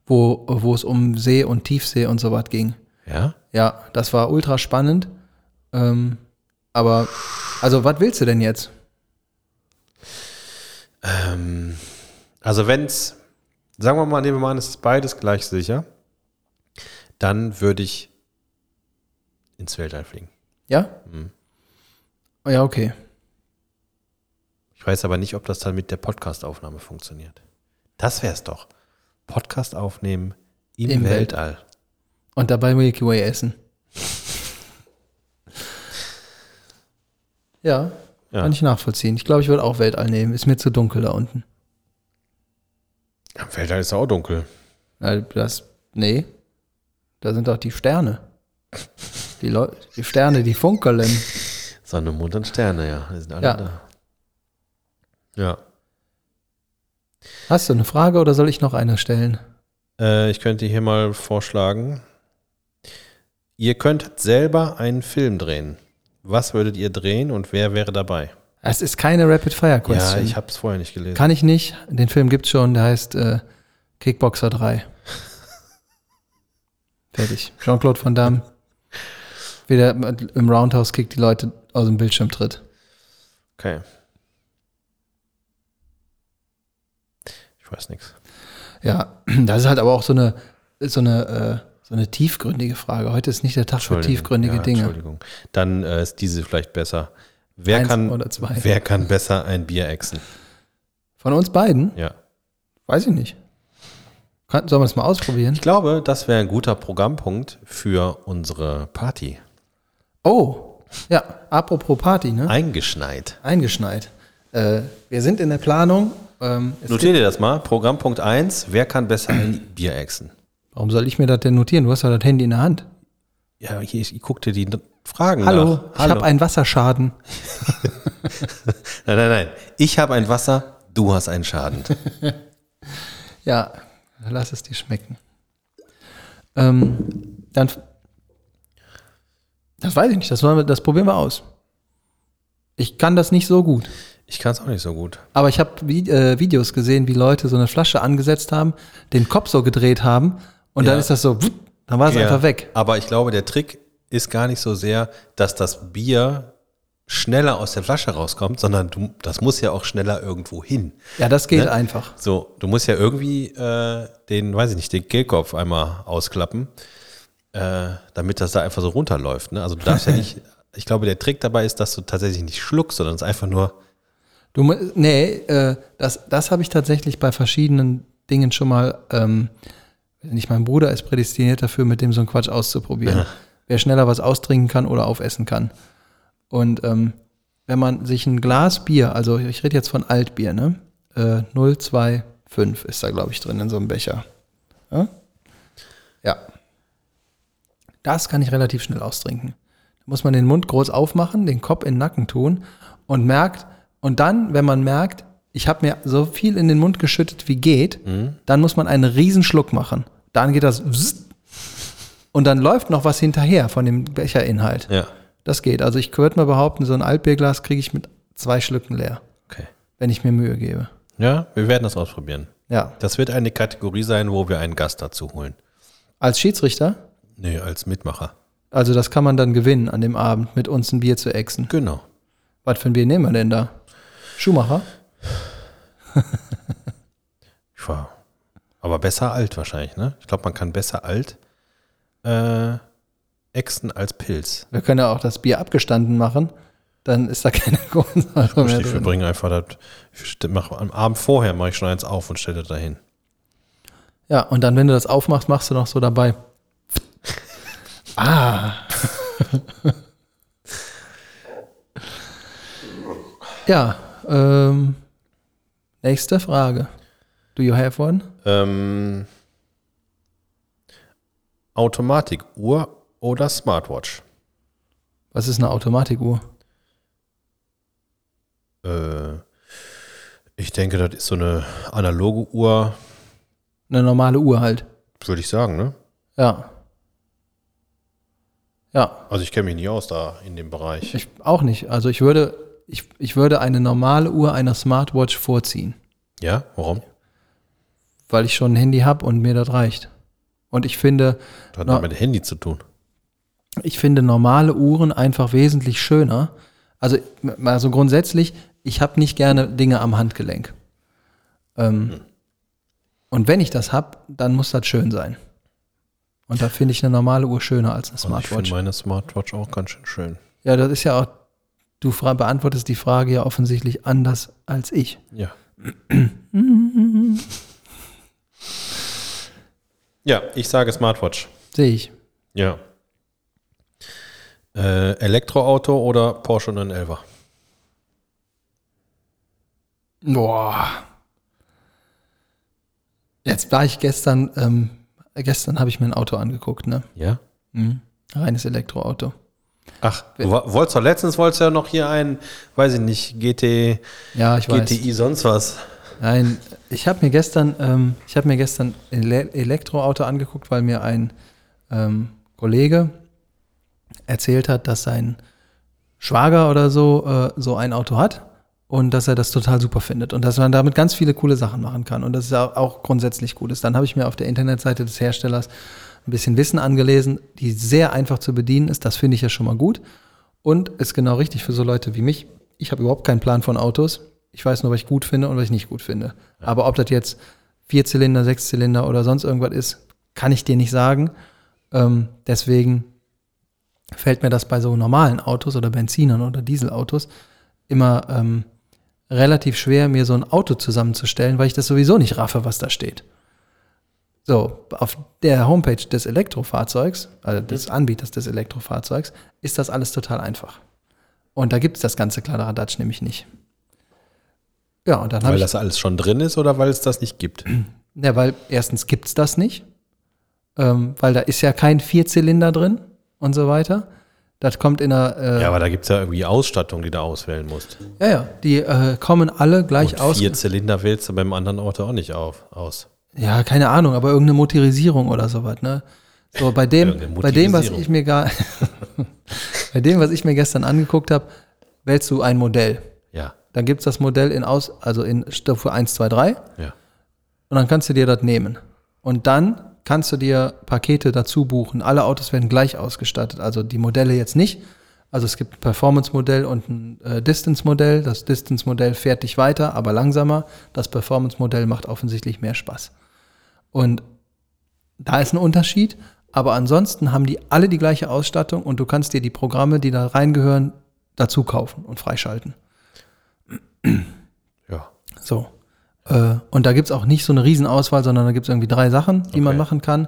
wo, wo es um See und Tiefsee und so was ging. Ja? Ja, das war ultra spannend. Ähm, aber, also, was willst du denn jetzt? Ähm, also wenn es, sagen wir mal, nehmen wir mal an, es ist beides gleich sicher, dann würde ich ins Weltall fliegen. Ja? Oh Ja, okay. Ich weiß aber nicht, ob das dann mit der Podcast-Aufnahme funktioniert. Das wär's doch. Podcast aufnehmen im, Im Weltall. Und dabei Milky Way essen. Ja, Ja. kann ich nachvollziehen. Ich glaube, ich würde auch Weltall nehmen. Ist mir zu dunkel da unten. Im Weltall ist auch dunkel. Das, nee, da sind doch die Sterne. Die, Leu die Sterne, die funkeln. Sonne, Mond und Sterne, ja. Die sind alle Ja. da. Ja. Hast du eine Frage oder soll ich noch eine stellen? Äh, ich könnte hier mal vorschlagen. Ihr könntet selber einen Film drehen. Was würdet ihr drehen und wer wäre dabei? Es ist keine Rapid Fire Question. Ja, ich habe es vorher nicht gelesen. Kann ich nicht. Den Film gibt's schon, der heißt äh, Kickboxer 3. [LAUGHS] Fertig. Jean-Claude Van Damme. Wie der im Roundhouse Kick die Leute aus dem Bildschirm tritt. Okay. Ich weiß nichts. Ja, [CLEARS THROAT] das ist halt aber auch so eine, so eine, äh, so eine tiefgründige Frage. Heute ist nicht der Tag für tiefgründige ja, Dinge. Entschuldigung. Dann äh, ist diese vielleicht besser. Wer Eins kann, [LAUGHS] wer kann besser ein Bier exen? Von uns beiden? Ja. Weiß ich nicht. Kann, sollen wir das mal ausprobieren? Ich glaube, das wäre ein guter Programmpunkt für unsere Party. Oh, ja, apropos Party, ne? Eingeschneit. Eingeschneit. Äh, wir sind in der Planung. Ähm, es Notier dir das mal. Programmpunkt 1. Wer kann besser ein Bier exen? Warum soll ich mir das denn notieren? Du hast ja das Handy in der Hand. Ja, hier, ich, ich guck dir die Fragen Hallo, nach. ich habe einen Wasserschaden. [LAUGHS] Nein, nein, nein. Ich habe ein Wasser, du hast einen Schaden. [LAUGHS] Ja, lass es dir schmecken. Ähm, dann, das weiß ich nicht, das, wollen wir, das probieren wir aus. Ich kann das nicht so gut. Ich kann es auch nicht so gut. Aber ich habe Vi äh, Videos gesehen, wie Leute so eine Flasche angesetzt haben, den Kopf so gedreht haben und dann Ja. ist das so, dann war es Ja. einfach weg. Aber ich glaube, der Trick ist gar nicht so sehr, dass das Bier schneller aus der Flasche rauskommt, sondern du, das muss ja auch schneller irgendwo hin. Ja, das geht Ne? einfach. So, du musst ja irgendwie äh, den, weiß ich nicht, den Kehlkopf einmal ausklappen, äh, damit das da einfach so runterläuft. Ne? Also du darfst ja [LAUGHS] nicht, ich glaube, der Trick dabei ist, dass du tatsächlich nicht schluckst, sondern es einfach nur, Du, nee, äh, das, das habe ich tatsächlich bei verschiedenen Dingen schon mal, ähm, nicht mein Bruder ist prädestiniert dafür, mit dem so einen Quatsch auszuprobieren. Wer schneller was austrinken kann oder aufessen kann. Und ähm, wenn man sich ein Glas Bier, also ich rede jetzt von Altbier, ne? Äh, 025 ist da, glaube ich, drin in so einem Becher. Ja? ja. Das kann ich relativ schnell austrinken. Da muss man den Mund groß aufmachen, den Kopf in den Nacken tun und merkt, und dann, wenn man merkt, ich habe mir so viel in den Mund geschüttet, wie geht, dann muss man einen riesen Schluck machen. Dann geht das und dann läuft noch was hinterher von dem Becherinhalt. ja, Das geht. Also ich würde mal behaupten, so ein Altbierglas kriege ich mit zwei Schlücken leer, okay. wenn ich mir Mühe gebe. Ja, wir werden das ausprobieren. Ja. Das wird eine Kategorie sein, wo wir einen Gast dazu holen. Als Schiedsrichter, Nee, als Mitmacher. also das kann man dann gewinnen an dem Abend, mit uns ein Bier zu exen. Genau. Was für ein Bier nehmen wir denn da? Schumacher? [LAUGHS] Ich war, aber besser alt wahrscheinlich, ne? Ich glaube, man kann besser alt äh, exen als Pilz. Wir können ja auch das Bier abgestanden machen. Dann ist da keine [LAUGHS] Kohlensäure mehr Ich, bringen einfach das, ich mach, am Abend vorher mache ich schon eins auf und stelle das dahin. Ja, und dann, wenn du das aufmachst, machst du noch so dabei. [LAUGHS] Ah. Ja, ähm, nächste Frage. Do you have one? Ähm, Automatikuhr oder Smartwatch? Was ist eine Automatikuhr? Äh, ich denke, das ist so eine analoge Uhr, Eine normale Uhr halt. würde ich sagen, ne? Ja. Ja, Also ich kenne mich nicht aus da in dem Bereich. ich auch nicht. Also ich würde, ich, ich würde eine normale Uhr einer Smartwatch vorziehen, Ja, warum? weil ich schon ein Handy habe und mir das reicht. Und ich finde, Das hat Na- mit Handy zu tun. ich finde normale Uhren einfach wesentlich schöner. Also, also grundsätzlich, ich habe nicht gerne Dinge am Handgelenk. Ähm, Und wenn ich das habe, dann muss das schön sein. Und da finde ich eine normale Uhr schöner als eine Und ich finde Smartwatch. meine Smartwatch auch ganz schön schön. Ja, das ist ja auch, du beantwortest die Frage ja offensichtlich anders als ich. Ja. [CLEARS THROAT] ja, ich sage Smartwatch. Sehe ich. Ja. Äh, Elektroauto oder Porsche 911? Boah. Jetzt war ich gestern, ähm, gestern habe ich mir ein Auto angeguckt, ne? Ja. Mhm. Reines Elektroauto. Ach, du wolltest doch letztens wolltest ja noch hier ein, weiß ich nicht, GT, Ja, ich weiß. GTI sonst was. Nein, ich habe mir gestern, ähm, ich habe mir gestern ein Ele Elektroauto angeguckt, weil mir ein ähm, Kollege erzählt hat, dass sein Schwager oder so äh, so ein Auto hat und dass er das total super findet und dass man damit ganz viele coole Sachen machen kann und das ist ja auch grundsätzlich gut ist. Dann habe ich mir auf der Internetseite des Herstellers ein bisschen Wissen angelesen, die sehr einfach zu bedienen ist. Das finde ich ja schon mal gut und ist genau richtig für so Leute wie mich. Ich habe überhaupt keinen Plan von Autos. Ich weiß nur, was ich gut finde und was ich nicht gut finde. Aber ob das jetzt Vierzylinder, Sechszylinder oder sonst irgendwas ist, kann ich dir nicht sagen. Ähm, deswegen fällt mir das bei so normalen Autos oder Benzinern oder Dieselautos immer ähm, relativ schwer, mir so ein Auto zusammenzustellen, weil ich das sowieso nicht raffe, was da steht. So, auf der Homepage des Elektrofahrzeugs, also des Anbieters des Elektrofahrzeugs, ist das alles total einfach. Und da gibt es das ganze Kladderadatsch nämlich nicht. Ja, und dann Weil das alles schon drin ist oder weil es das nicht gibt? [CLEARS THROAT] ja, weil erstens gibt's das nicht, ähm, weil da ist ja kein Vierzylinder drin und so weiter. Das kommt in der, äh, Ja, aber da gibt es ja irgendwie Ausstattung, die du auswählen musst. ja, ja, die äh, kommen alle gleich Und aus. vier Zylinder wählst du beim anderen Auto auch nicht auf, aus. Ja, keine Ahnung, aber irgendeine Motorisierung oder sowas, ne? So, bei dem, bei dem, was ich mir gar, [LAUGHS] bei dem, was ich mir gestern angeguckt habe, wählst du ein Modell. Ja, Dann gibt's das Modell in aus, also in Stufe 1, 2, 3 ja. und dann kannst du dir das nehmen. Und dann kannst du dir Pakete dazu buchen. Alle Autos werden gleich ausgestattet, also die Modelle jetzt nicht. Also es gibt ein Performance-Modell und ein äh, Distance-Modell. Das Distance-Modell fährt dich weiter, aber langsamer. Das Performance-Modell macht offensichtlich mehr Spaß. Und da ist ein Unterschied, aber ansonsten haben die alle die gleiche Ausstattung und du kannst dir die Programme, die da reingehören, dazu kaufen und freischalten. [CLEARS THROAT] Ja. So. Äh, und da gibt's auch nicht so eine Riesenauswahl, sondern da gibt's irgendwie drei Sachen, die man Okay. machen kann.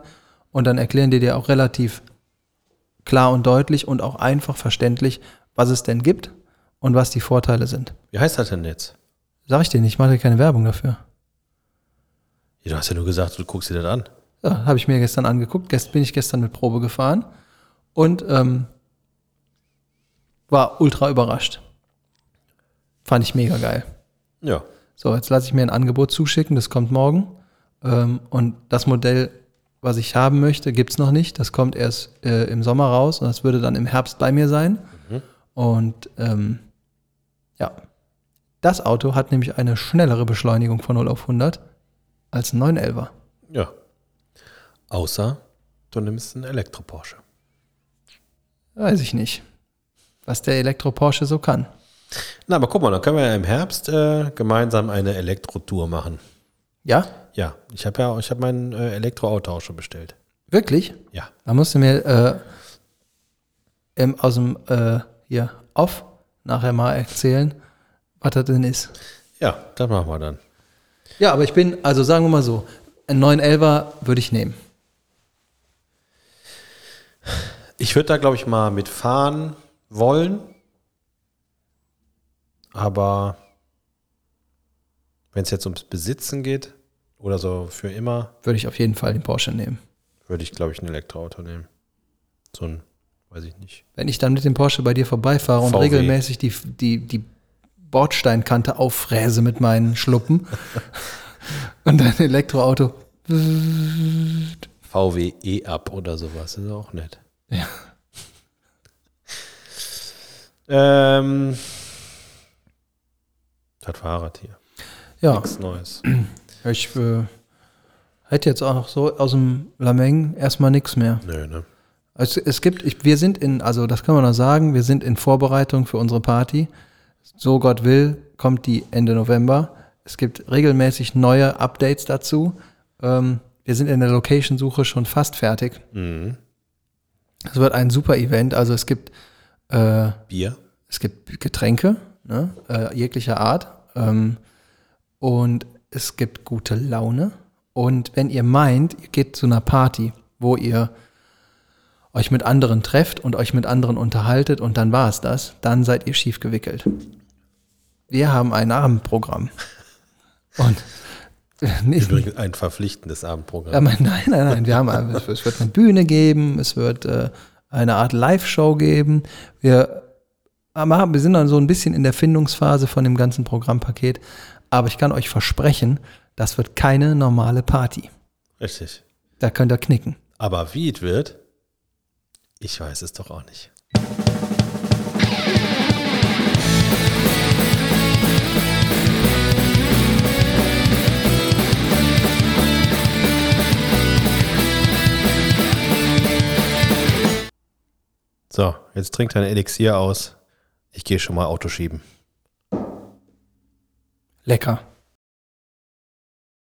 Und dann erklären die dir auch relativ klar und deutlich und auch einfach verständlich, was es denn gibt und was die Vorteile sind. Wie heißt das denn jetzt? Sag ich dir nicht, ich mache dir keine Werbung dafür. Ja, du hast ja nur gesagt, du guckst dir das an. Ja, habe ich mir gestern angeguckt. Gest bin ich gestern mit Probe gefahren und ähm, war ultra überrascht. Fand ich mega geil. Ja. So, jetzt lasse ich mir ein Angebot zuschicken, das kommt morgen. Ähm, und das Modell, was ich haben möchte, gibt's noch nicht. Das kommt erst äh, im Sommer raus und das würde dann im Herbst bei mir sein. Und ähm, ja, das Auto hat nämlich eine schnellere Beschleunigung von 0 auf 100 als ein 911er. Ja. Außer du nimmst einen Elektro-Porsche. Weiß ich nicht, was der Elektro-Porsche so kann. Na, aber guck mal, dann können wir ja im Herbst äh, gemeinsam eine Elektrotour machen. Ja, Ja, ich habe ja, ich habe mein äh, Elektroauto auch schon bestellt. wirklich? Ja. Da musst du mir äh, im, aus dem äh, hier off nachher mal erzählen, was das denn ist. Ja, das machen wir dann. Ja, aber ich bin, also sagen wir mal so, einen 911er würde ich nehmen. Ich würde da, glaube ich, mal mitfahren wollen. aber wenn es jetzt ums Besitzen geht oder so für immer, Würde ich auf jeden Fall den Porsche nehmen. würde ich, glaube ich, ein Elektroauto nehmen. So ein, weiß ich nicht. Wenn ich dann mit dem Porsche bei dir vorbeifahre und VW. regelmäßig die, die, die Bordsteinkante auffräse mit meinen Schluppen und dein Elektroauto. VW E-Up oder sowas, ist auch nett. Ja. Ähm, das Fahrrad hier. Ja, Nichts Neues. ich äh, hätte jetzt auch noch so aus dem Lameng erstmal nichts mehr. Nö, ne? Also es gibt, ich, wir sind in, also das kann man noch sagen, wir sind in Vorbereitung für unsere Party. So Gott will, kommt die Ende November. Es gibt regelmäßig neue Updates dazu. Ähm, wir sind in der Location-Suche schon fast fertig. Mhm. Es wird ein super Event. Also es gibt, äh, Bier. es gibt Getränke ne, äh, jeglicher Art ähm, und es gibt gute Laune. Und wenn ihr meint, ihr geht zu einer Party, wo ihr euch mit anderen trefft und euch mit anderen unterhaltet und dann war es das, dann seid ihr schief gewickelt. Wir haben ein Abendprogramm. Und nicht, Übrigens ein verpflichtendes Abendprogramm. ja, [LAUGHS] nein, nein, nein. Wir haben, ein- es wird eine Bühne geben, es wird äh, eine Art Live-Show geben. Wir, machen, wir sind dann so ein bisschen in der Findungsphase von dem ganzen Programmpaket. Aber ich kann euch versprechen, das wird keine normale Party. Richtig. Da könnt ihr knicken. Aber wie es wird, ich weiß es doch auch nicht. So, jetzt trinkt dein Elixier aus. Ich gehe schon mal Auto schieben. Lecker.